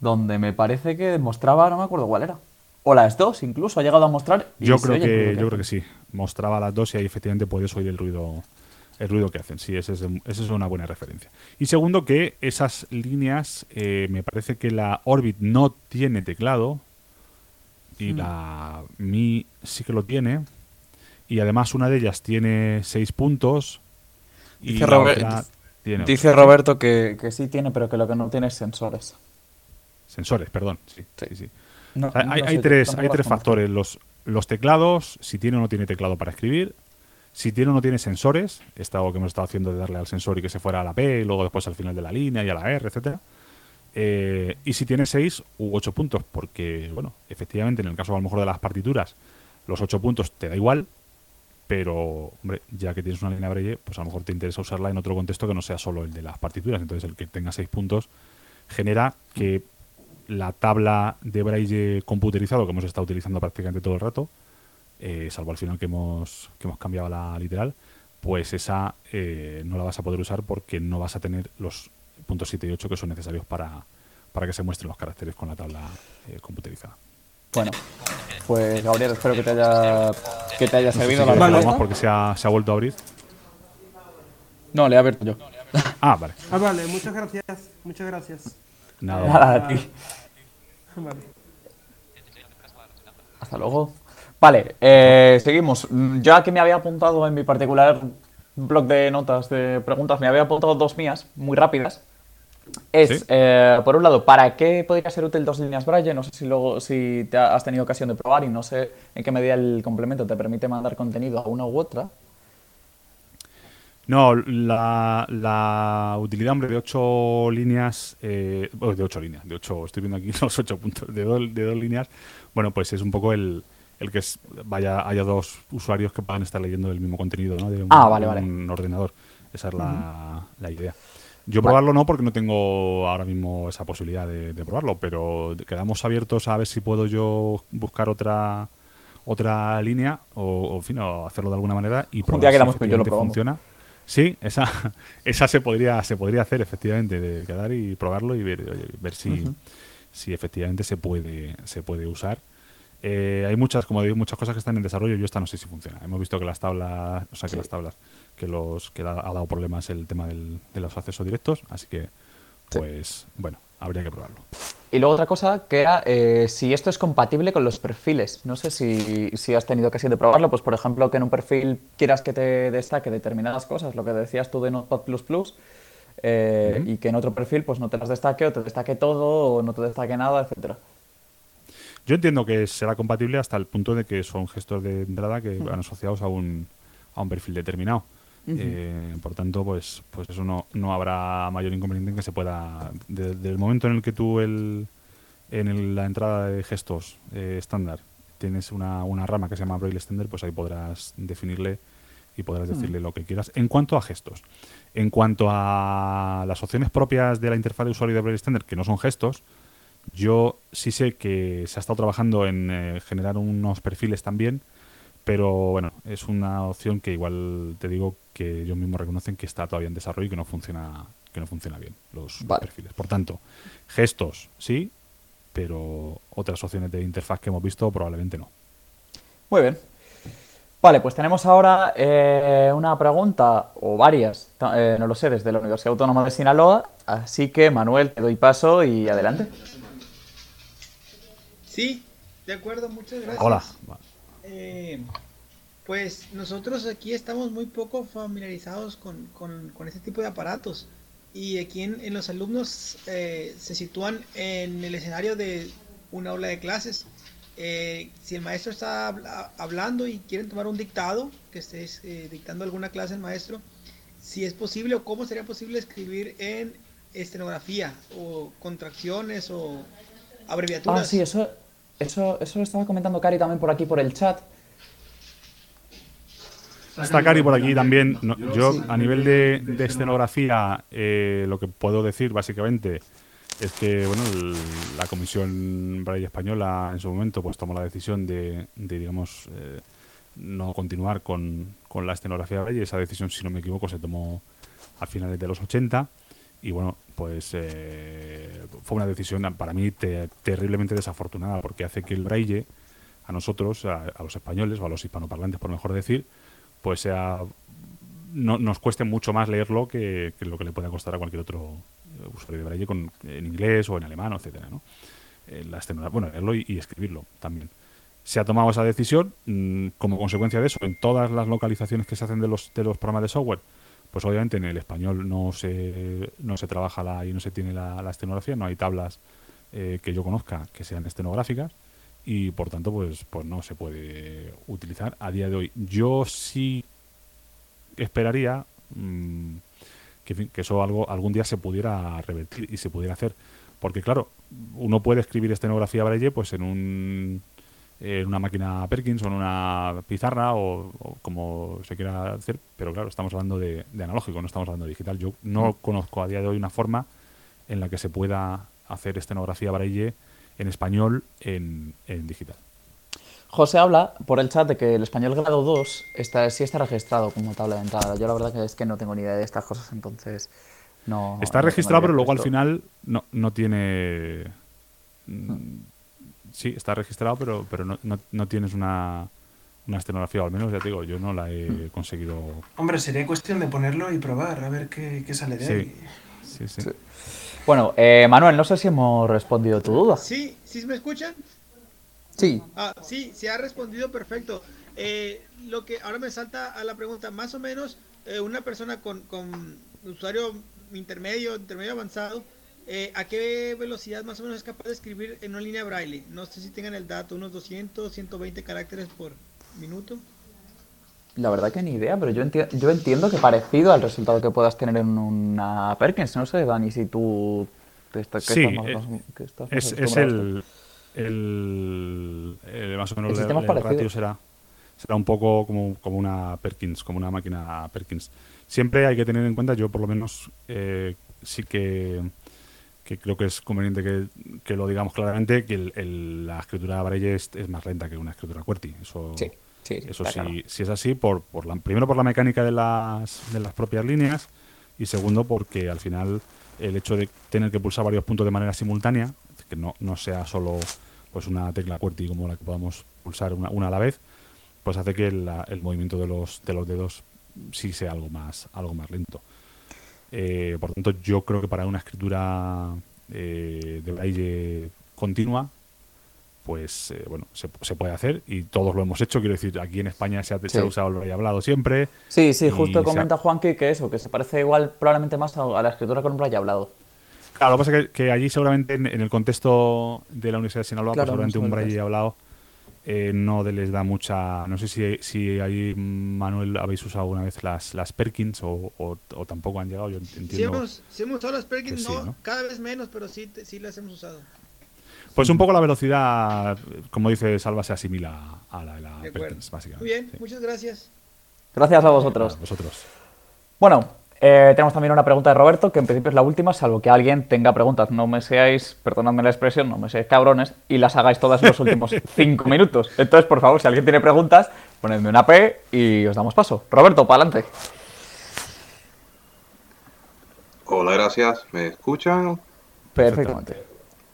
donde me parece que mostraba, no me acuerdo cuál era. O las dos, incluso, ha llegado a mostrar. y Yo creo que, yo creo que sí. Mostraba las dos y ahí efectivamente podías oír el ruido, el ruido que hacen. Sí, ese es, esa es una buena referencia. Y segundo, que esas líneas, eh, me parece que la Orbit no tiene teclado y Mm. la Mi sí que lo tiene. Y además una de ellas tiene seis puntos y Dice Robert- tiene Dice Roberto que, que sí tiene, pero que lo que no tiene es sensores. sensores, perdón. Sí, Sí. sí, sí. No- O sea, no hay, sé, hay tres, hay tres factores. Los, los teclados, si tiene o no tiene teclado para escribir. Si tiene o no tiene sensores, esta algo que hemos estado haciendo de darle al sensor y que se fuera a la P y luego después al final de la línea y a la R, etcétera. Eh, y si tiene 6 u 8 puntos, porque, bueno, efectivamente, en el caso a lo mejor de las partituras, los 8 puntos te da igual, pero, hombre, ya que tienes una línea Braille, pues a lo mejor te interesa usarla en otro contexto que no sea solo el de las partituras. Entonces, el que tenga 6 puntos genera que la tabla de Braille computerizado que hemos estado utilizando prácticamente todo el rato, eh, salvo al final que hemos, que hemos cambiado la literal, pues esa eh, no la vas a poder usar porque no vas a tener los puntos 7 y 8 que son necesarios para, para que se muestren los caracteres con la tabla eh, computerizada. Bueno, pues Gabriel, espero que te haya, que te haya No sé si servido la Vale. más porque se ha, se ha vuelto a abrir. No, le he abierto yo. Ah, vale. Ah, vale, muchas gracias. Muchas gracias. Nada. Nada, a ti. Vale. Hasta luego. Vale, eh, seguimos. Yo aquí me había apuntado en mi particular blog de notas de preguntas, me había apuntado dos mías, muy rápidas. Es, Sí. eh, por un lado, ¿para qué podría ser útil dos líneas Braille? No sé si luego si te has tenido ocasión de probar y no sé en qué medida el complemento te permite mandar contenido a una u otra. No, la, la utilidad, hombre, de ocho líneas, eh, de ocho líneas, de ocho, estoy viendo aquí los ocho puntos, de, dos- de dos líneas, bueno, pues es un poco el, el que es, vaya, haya dos usuarios que puedan estar leyendo el mismo contenido, ¿no? De un, Ah, vale, de vale. un ordenador. Esa es la, la idea. Yo probarlo no, porque no tengo ahora mismo esa posibilidad de, de probarlo, pero quedamos abiertos a ver si puedo yo buscar otra otra línea o, en fin, o hacerlo de alguna manera y probar día si quedamos y yo lo funciona. Sí, esa, esa se podría se podría hacer efectivamente de quedar y probarlo y ver, ver si, si efectivamente se puede se puede usar. Eh, hay muchas, como digo, muchas cosas que están en desarrollo. Yo esta no sé si funciona. Hemos visto que las tablas, o sea, que Sí. las tablas, que los que ha dado problemas el tema del- de los accesos directos, así que, Sí. pues, bueno, habría que probarlo. Y luego otra cosa que era eh, si esto es compatible con los perfiles. No sé si, si has tenido ocasión de probarlo, pues por ejemplo que en un perfil quieras que te destaque determinadas cosas, lo que decías tú de Notepad++, eh, y que en otro perfil pues no te las destaque o te destaque todo o no te destaque nada, etcétera. Yo entiendo que será compatible hasta el punto de que son gestos de entrada que van asociados a un, a un perfil determinado. Eh, por tanto, pues, pues eso no, no habrá mayor inconveniente en que se pueda. Desde el momento en el que tú el, en el- la entrada de gestos eh, estándar tienes una, una rama que se llama Braille Extender, pues ahí podrás definirle y podrás decirle lo que quieras. En cuanto a gestos, en cuanto a las opciones propias de la interfaz de usuario de Braille Extender, que no son gestos, yo sí sé que se ha estado trabajando en eh, generar unos perfiles también, pero bueno, es una opción que igual te digo que ellos mismos reconocen que está todavía en desarrollo y que no funciona, que no funciona bien los Vale. perfiles. Por tanto, gestos sí, pero otras opciones de interfaz que hemos visto probablemente no. Muy bien. Vale, pues tenemos ahora eh, una pregunta, o varias, eh, no lo sé, desde la Universidad Autónoma de Sinaloa. Así que, Manuel, te doy paso y adelante. Sí, de acuerdo, muchas gracias. Hola. Eh, pues nosotros aquí estamos muy poco familiarizados con, con, con este tipo de aparatos y aquí en, en los alumnos eh, se sitúan en el escenario de una aula de clases. Eh, si el maestro está habla- hablando y quieren tomar un dictado, que estés eh, dictando alguna clase el maestro, si es posible o cómo sería posible escribir en estenografía o contracciones o abreviaturas. Ah, sí, eso, eso, eso lo estaba comentando Cari también por aquí por el chat. Está Cari por aquí también. No, yo, a nivel de, de escenografía, eh, lo que puedo decir básicamente es que bueno, el- la Comisión Braille Española en su momento pues tomó la decisión de, de, digamos, eh, no continuar con, con la escenografía Braille. Esa decisión, si no me equivoco, se tomó a finales de los 80. Y bueno, pues eh, fue una decisión para mí te- terriblemente desafortunada porque hace que el Braille, a nosotros, a, a los españoles o a los hispanoparlantes, por mejor decir, pues sea no, nos cueste mucho más leerlo que, lo que le pueda costar a cualquier otro eh, usuario de Braille con, en inglés o en alemán, etcétera, ¿no? Eh, la escenografía- bueno, leerlo y, y escribirlo también. Se ha tomado esa decisión mm, como consecuencia de eso en todas las localizaciones que se hacen de los, de los programas de software. Pues obviamente en el español no se, no se trabaja la, y no se tiene la, la escenografía, no hay tablas eh, que yo conozca que sean estenográficas y por tanto pues pues no se puede utilizar a día de hoy. Yo sí esperaría mm, que eso algo algún día se pudiera revertir y se pudiera hacer porque claro uno puede escribir estenografía braille pues en un en una máquina Perkins o en una pizarra o, o como se quiera hacer pero claro estamos hablando de, de analógico no estamos hablando de digital yo no conozco a día de hoy una forma en la que se pueda hacer estenografía braille en español en, en digital José habla por el chat de que el español grado 2 está, sí está registrado como tabla de entrada. Yo la verdad que es que no tengo ni idea de estas cosas, entonces no... Está no registrado, pero luego al final no, no tiene. mm, Sí, está registrado, pero, pero no, no, no tienes una, una estenografía, o al menos ya te digo, yo no la he conseguido. Hombre, sería cuestión de ponerlo y probar, a ver qué, qué sale de Sí. ahí. Sí, sí. Sí. Bueno, eh, Manuel, no sé si hemos respondido tu duda. Sí, ¿sí me escuchan? Sí. Ah, sí, se ha respondido perfecto. Eh, lo que ahora me salta a la pregunta, más o menos eh, una persona con, con usuario intermedio, intermedio avanzado, eh, ¿a qué velocidad más o menos es capaz de escribir en una línea braille? No sé si tengan el dato, unos 200, 120 caracteres por minuto. La verdad que ni idea, pero yo, enti- yo entiendo que parecido al resultado que puedas tener en una Perkins. No sé, Dani, si tú... te está- que Sí, estás más- eh, más- que estás más Es, el, el, el- Más o menos El el, ratio será, será un poco como, como una Perkins, como una máquina Perkins. Siempre hay que tener en cuenta, yo por lo menos eh, sí que, que creo que es conveniente que, que lo digamos claramente, que el- el- la escritura Braille es, es más lenta que una escritura QWERTY. Eso, Sí, sí, eso sí, claro. sí es así, por, por la, primero por la mecánica de las, de las propias líneas y segundo porque al final el hecho de tener que pulsar varios puntos de manera simultánea, que no, no sea solo pues una tecla QWERTY como la que podamos pulsar una, una a la vez, pues hace que la- el movimiento de los, de los dedos sí sea algo más, algo más lento. Eh, por tanto, yo creo que para una escritura eh, de braille continua, pues eh, bueno, se, se puede hacer y todos lo hemos hecho. Quiero decir, aquí en España se ha, se ha Sí. usado el braille hablado siempre. Sí, sí, justo se ha- comenta Juanqui que eso, que se parece igual probablemente más a, a la escritura con un braille hablado. Claro, lo que pasa es que, que allí seguramente en, en el contexto de la Universidad de Sinaloa, pues Claro, seguramente no un braille hablado eh, no de- les da mucha... No sé si, si ahí, Manuel, habéis usado alguna vez las, las Perkins o, o- o tampoco han llegado, yo entiendo. Si hemos, sí hemos usado las Perkins, sí, no, cada vez menos, pero sí, te- sí las hemos usado. Pues un poco la velocidad, como dice Salva, se asimila a la de la. Perkins, básicamente. Muy bien, Sí. muchas gracias. Gracias a vosotros. A vosotros. Bueno, eh, tenemos también una pregunta de Roberto, que en principio es la última, salvo que alguien tenga preguntas. No me seáis, perdonadme la expresión, no me seáis cabrones y las hagáis todas en los últimos cinco minutos. Entonces, por favor, si alguien tiene preguntas, ponedme una P y os damos paso. Roberto, para adelante. Hola, gracias. ¿Me escuchan? Perfectamente.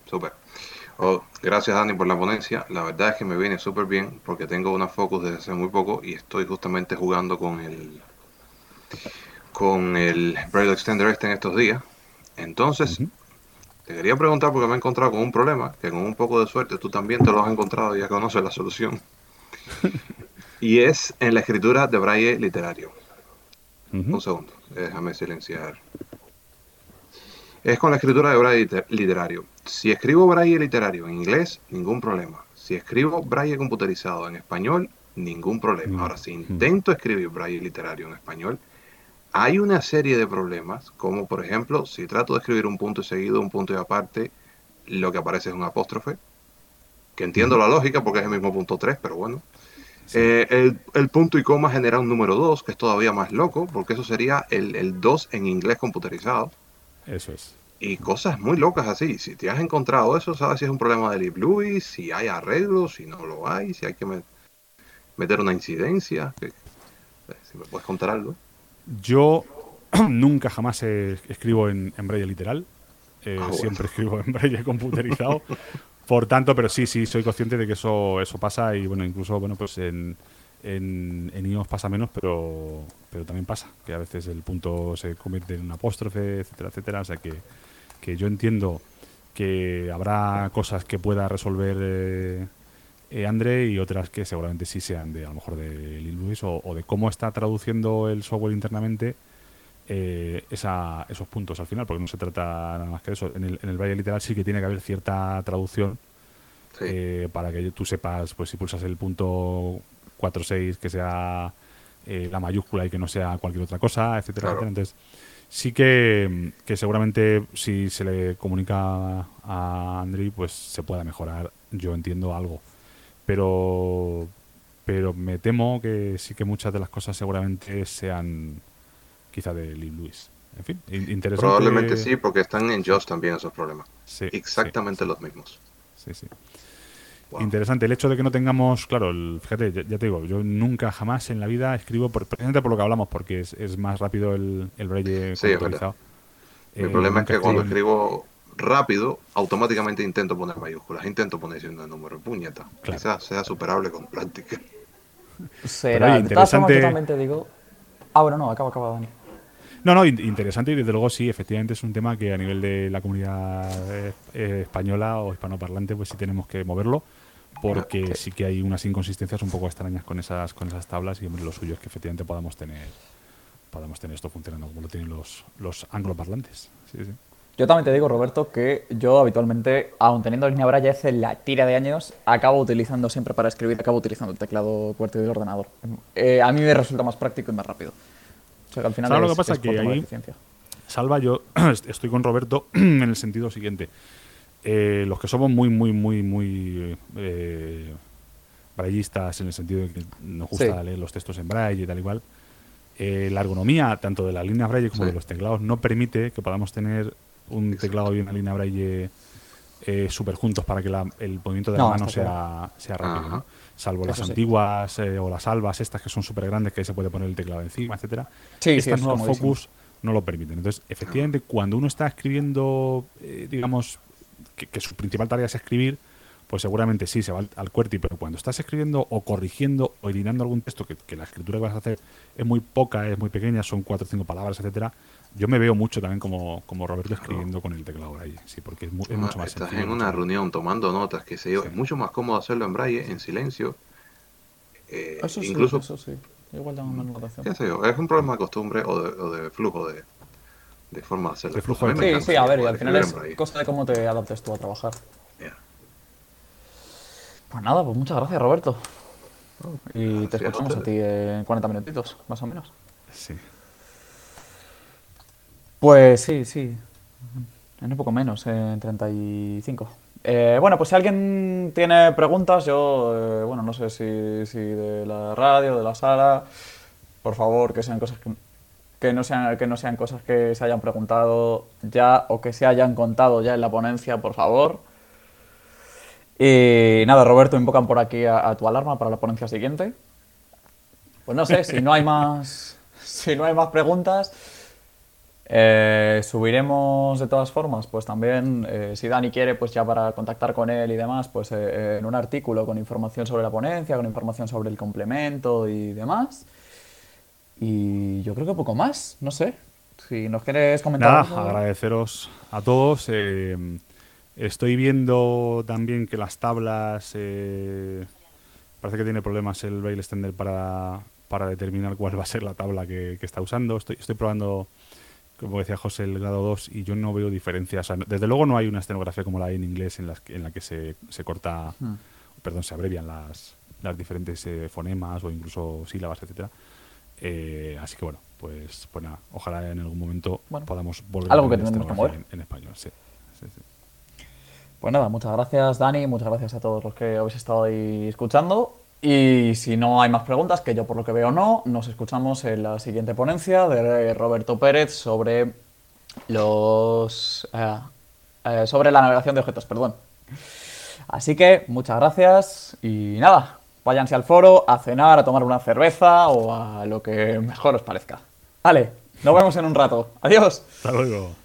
Súper. Oh, gracias Dani por la ponencia. La verdad es que me viene súper bien porque tengo una Focus desde hace muy poco y estoy justamente jugando con el con el Braille Extender este en estos días. Entonces, te quería preguntar porque me he encontrado con un problema que con un poco de suerte tú también te lo has encontrado y ya conoces la solución. y es en la escritura de Braille literario. Un segundo, déjame silenciar. Es con la escritura de braille liter- literario. Si escribo braille literario en inglés, ningún problema. Si escribo braille computerizado en español, ningún problema. Ahora, si intento escribir braille literario en español, hay una serie de problemas, como por ejemplo, si trato de escribir un punto y seguido, un punto y aparte, lo que aparece es un apóstrofe, que entiendo la lógica porque es el mismo punto 3, pero bueno. Eh, el, el punto y coma genera un número 2, que es todavía más loco, porque eso sería el, el 2 en inglés computerizado. Eso es. Y cosas muy locas así. Si te has encontrado eso, sabes si es un problema de Lewis, si hay arreglos, si no lo hay, si hay que me- meter una incidencia. que- eh, si me puedes contar algo. Yo nunca jamás eh, escribo en, en braille literal. Eh, Ah, bueno. Siempre escribo en braille computerizado. Por tanto, pero sí, sí, soy consciente de que eso, eso pasa y bueno, incluso bueno, pues en, en, en iOS pasa menos, pero, pero también pasa, que a veces el punto se convierte en un apóstrofe, etcétera, etcétera. O sea que, que yo entiendo que habrá cosas que pueda resolver eh, eh, Andre y otras que seguramente sí sean de a lo mejor de Lil Luis o, o de cómo está traduciendo el software internamente eh, esa- esos puntos al final, porque no se trata nada más que de eso. En el, en el braille literal sí que tiene que haber cierta traducción Sí. eh, para que tú sepas, pues si pulsas el punto 4.6 que sea eh, la mayúscula y que no sea cualquier otra cosa, etcétera, Claro. etcétera. Entonces, sí que, que seguramente si se le comunica a Andrei, pues se pueda mejorar, yo entiendo algo. Pero, pero me temo que sí que muchas de las cosas seguramente sean quizá de Lil Luis. En fin, in- interesante. Probablemente sí, porque están en JOS también esos problemas. Sí, sí, Exactamente los mismos. sí, sí. Wow. Interesante. El hecho de que no tengamos, claro, el- fíjate, ya, ya te digo, yo nunca jamás en la vida escribo, por, precisamente por lo que hablamos, porque es, es más rápido el, el braille Sí, es. Mi Eh, problema es que cuando escribo rápido, automáticamente intento poner mayúsculas, intento poner signo de número, puñeta. Claro. Quizás sea superable con práctica. Será. oye, interesante- digo. Ah, bueno, no, acaba, acaba, Dani. No, no, in- interesante y desde luego sí, efectivamente es un tema que a nivel de la comunidad eh, eh, española o hispanoparlante pues sí tenemos que moverlo porque sí que hay unas inconsistencias un poco extrañas con esas con esas tablas y hombre, lo suyo es que efectivamente podamos tener podamos tener esto funcionando como lo tienen los, los angloparlantes. Sí, sí. Yo también te digo, Roberto, que yo habitualmente, aun teniendo línea braille hace la tira de años, acabo utilizando siempre para escribir, acabo utilizando el teclado QWERTY del ordenador. Eh, a mí me resulta más práctico y más rápido. O sea que al final ¿Sabes lo que pasa? es Que ahí-. Salva, yo estoy con Roberto en el sentido siguiente. Eh, los que somos muy, muy, muy, muy eh, braillistas en el sentido de que nos gusta Sí. leer los textos en braille y tal igual, eh, la ergonomía tanto de la línea braille como Sí. de los teclados no permite que podamos tener un teclado y una línea braille eh, súper juntos para que la- el movimiento de No, la mano sea, sea rápido. ¿no? Salvo las sí. antiguas eh, o las albas estas que son súper grandes que se puede poner el teclado encima, etcétera Sí, estas es nuevas. Focus no lo permiten. Entonces, efectivamente, cuando uno está escribiendo, eh, digamos, que, que su principal tarea es escribir, pues seguramente sí se va al, al QWERTY, pero cuando estás escribiendo o corrigiendo o eliminando algún texto que, que la escritura que vas a hacer es muy poca, es muy pequeña, son cuatro o cinco palabras, etcétera, yo me veo mucho también como, como Roberto escribiendo con el teclado braille, sí, porque es, mu- es mucho más Estás sencillo, en una más- reunión tomando notas, que sé yo, Sí. es mucho más cómodo hacerlo en braille, en silencio. Eh, Eso sí, incluso, eso sí. Igual tengo menos notación. qué sé yo, es un problema de costumbre o de, o de flujo de, de forma de hacerlo. De flujo de Sí, sí, a ver, y al final es cosa de cómo te adaptes tú a trabajar. Pues nada, pues muchas gracias, Roberto. Y te escuchamos a ti en 40 minutitos, más o menos. Sí. Pues sí, sí. En un poco menos, en 35. Eh, bueno, pues si alguien tiene preguntas, yo, eh, bueno, no sé si, si de la radio, de la sala, por favor, que sean cosas que, que no sean, que no sean cosas que se hayan preguntado ya o que se hayan contado ya en la ponencia, por favor. Y nada, Roberto, invocan por aquí a, a tu alarma para la ponencia siguiente. Pues no sé, si no hay más, si no hay más preguntas, Eh, subiremos de todas formas, pues también, eh, si Dani quiere, pues ya para contactar con él y demás, pues eh, en un artículo con información sobre la ponencia, con información sobre el complemento y demás. Y yo creo que poco más, no sé. Si nos quieres comentar. Nada, algo. agradeceros a todos. Estoy viendo también que las tablas. eh, parece que tiene problemas el Braille Extender para, para determinar cuál va a ser la tabla que, que está usando. Estoy, estoy probando, como decía José, el grado 2 y yo no veo diferencias. O sea, desde luego no hay una escenografía como la hay en inglés en, las que- en la que se, se corta, Hmm. perdón, se abrevian las, las diferentes eh, fonemas o incluso sílabas, etcétera. Eh, así que bueno, pues, pues nada, ojalá en algún momento Bueno, podamos volver algo a que mover. en, en español. Sí, sí, sí. Pues nada, muchas gracias Dani, muchas gracias a todos los que habéis estado ahí escuchando. Y si no hay más preguntas, que yo por lo que veo no, nos escuchamos en la siguiente ponencia de Roberto Pérez sobre los eh, eh, sobre la navegación de objetos, perdón. Así que muchas gracias y nada, váyanse al foro a cenar, a tomar una cerveza o a lo que mejor os parezca. Vale, nos vemos en un rato. Adiós. Hasta luego.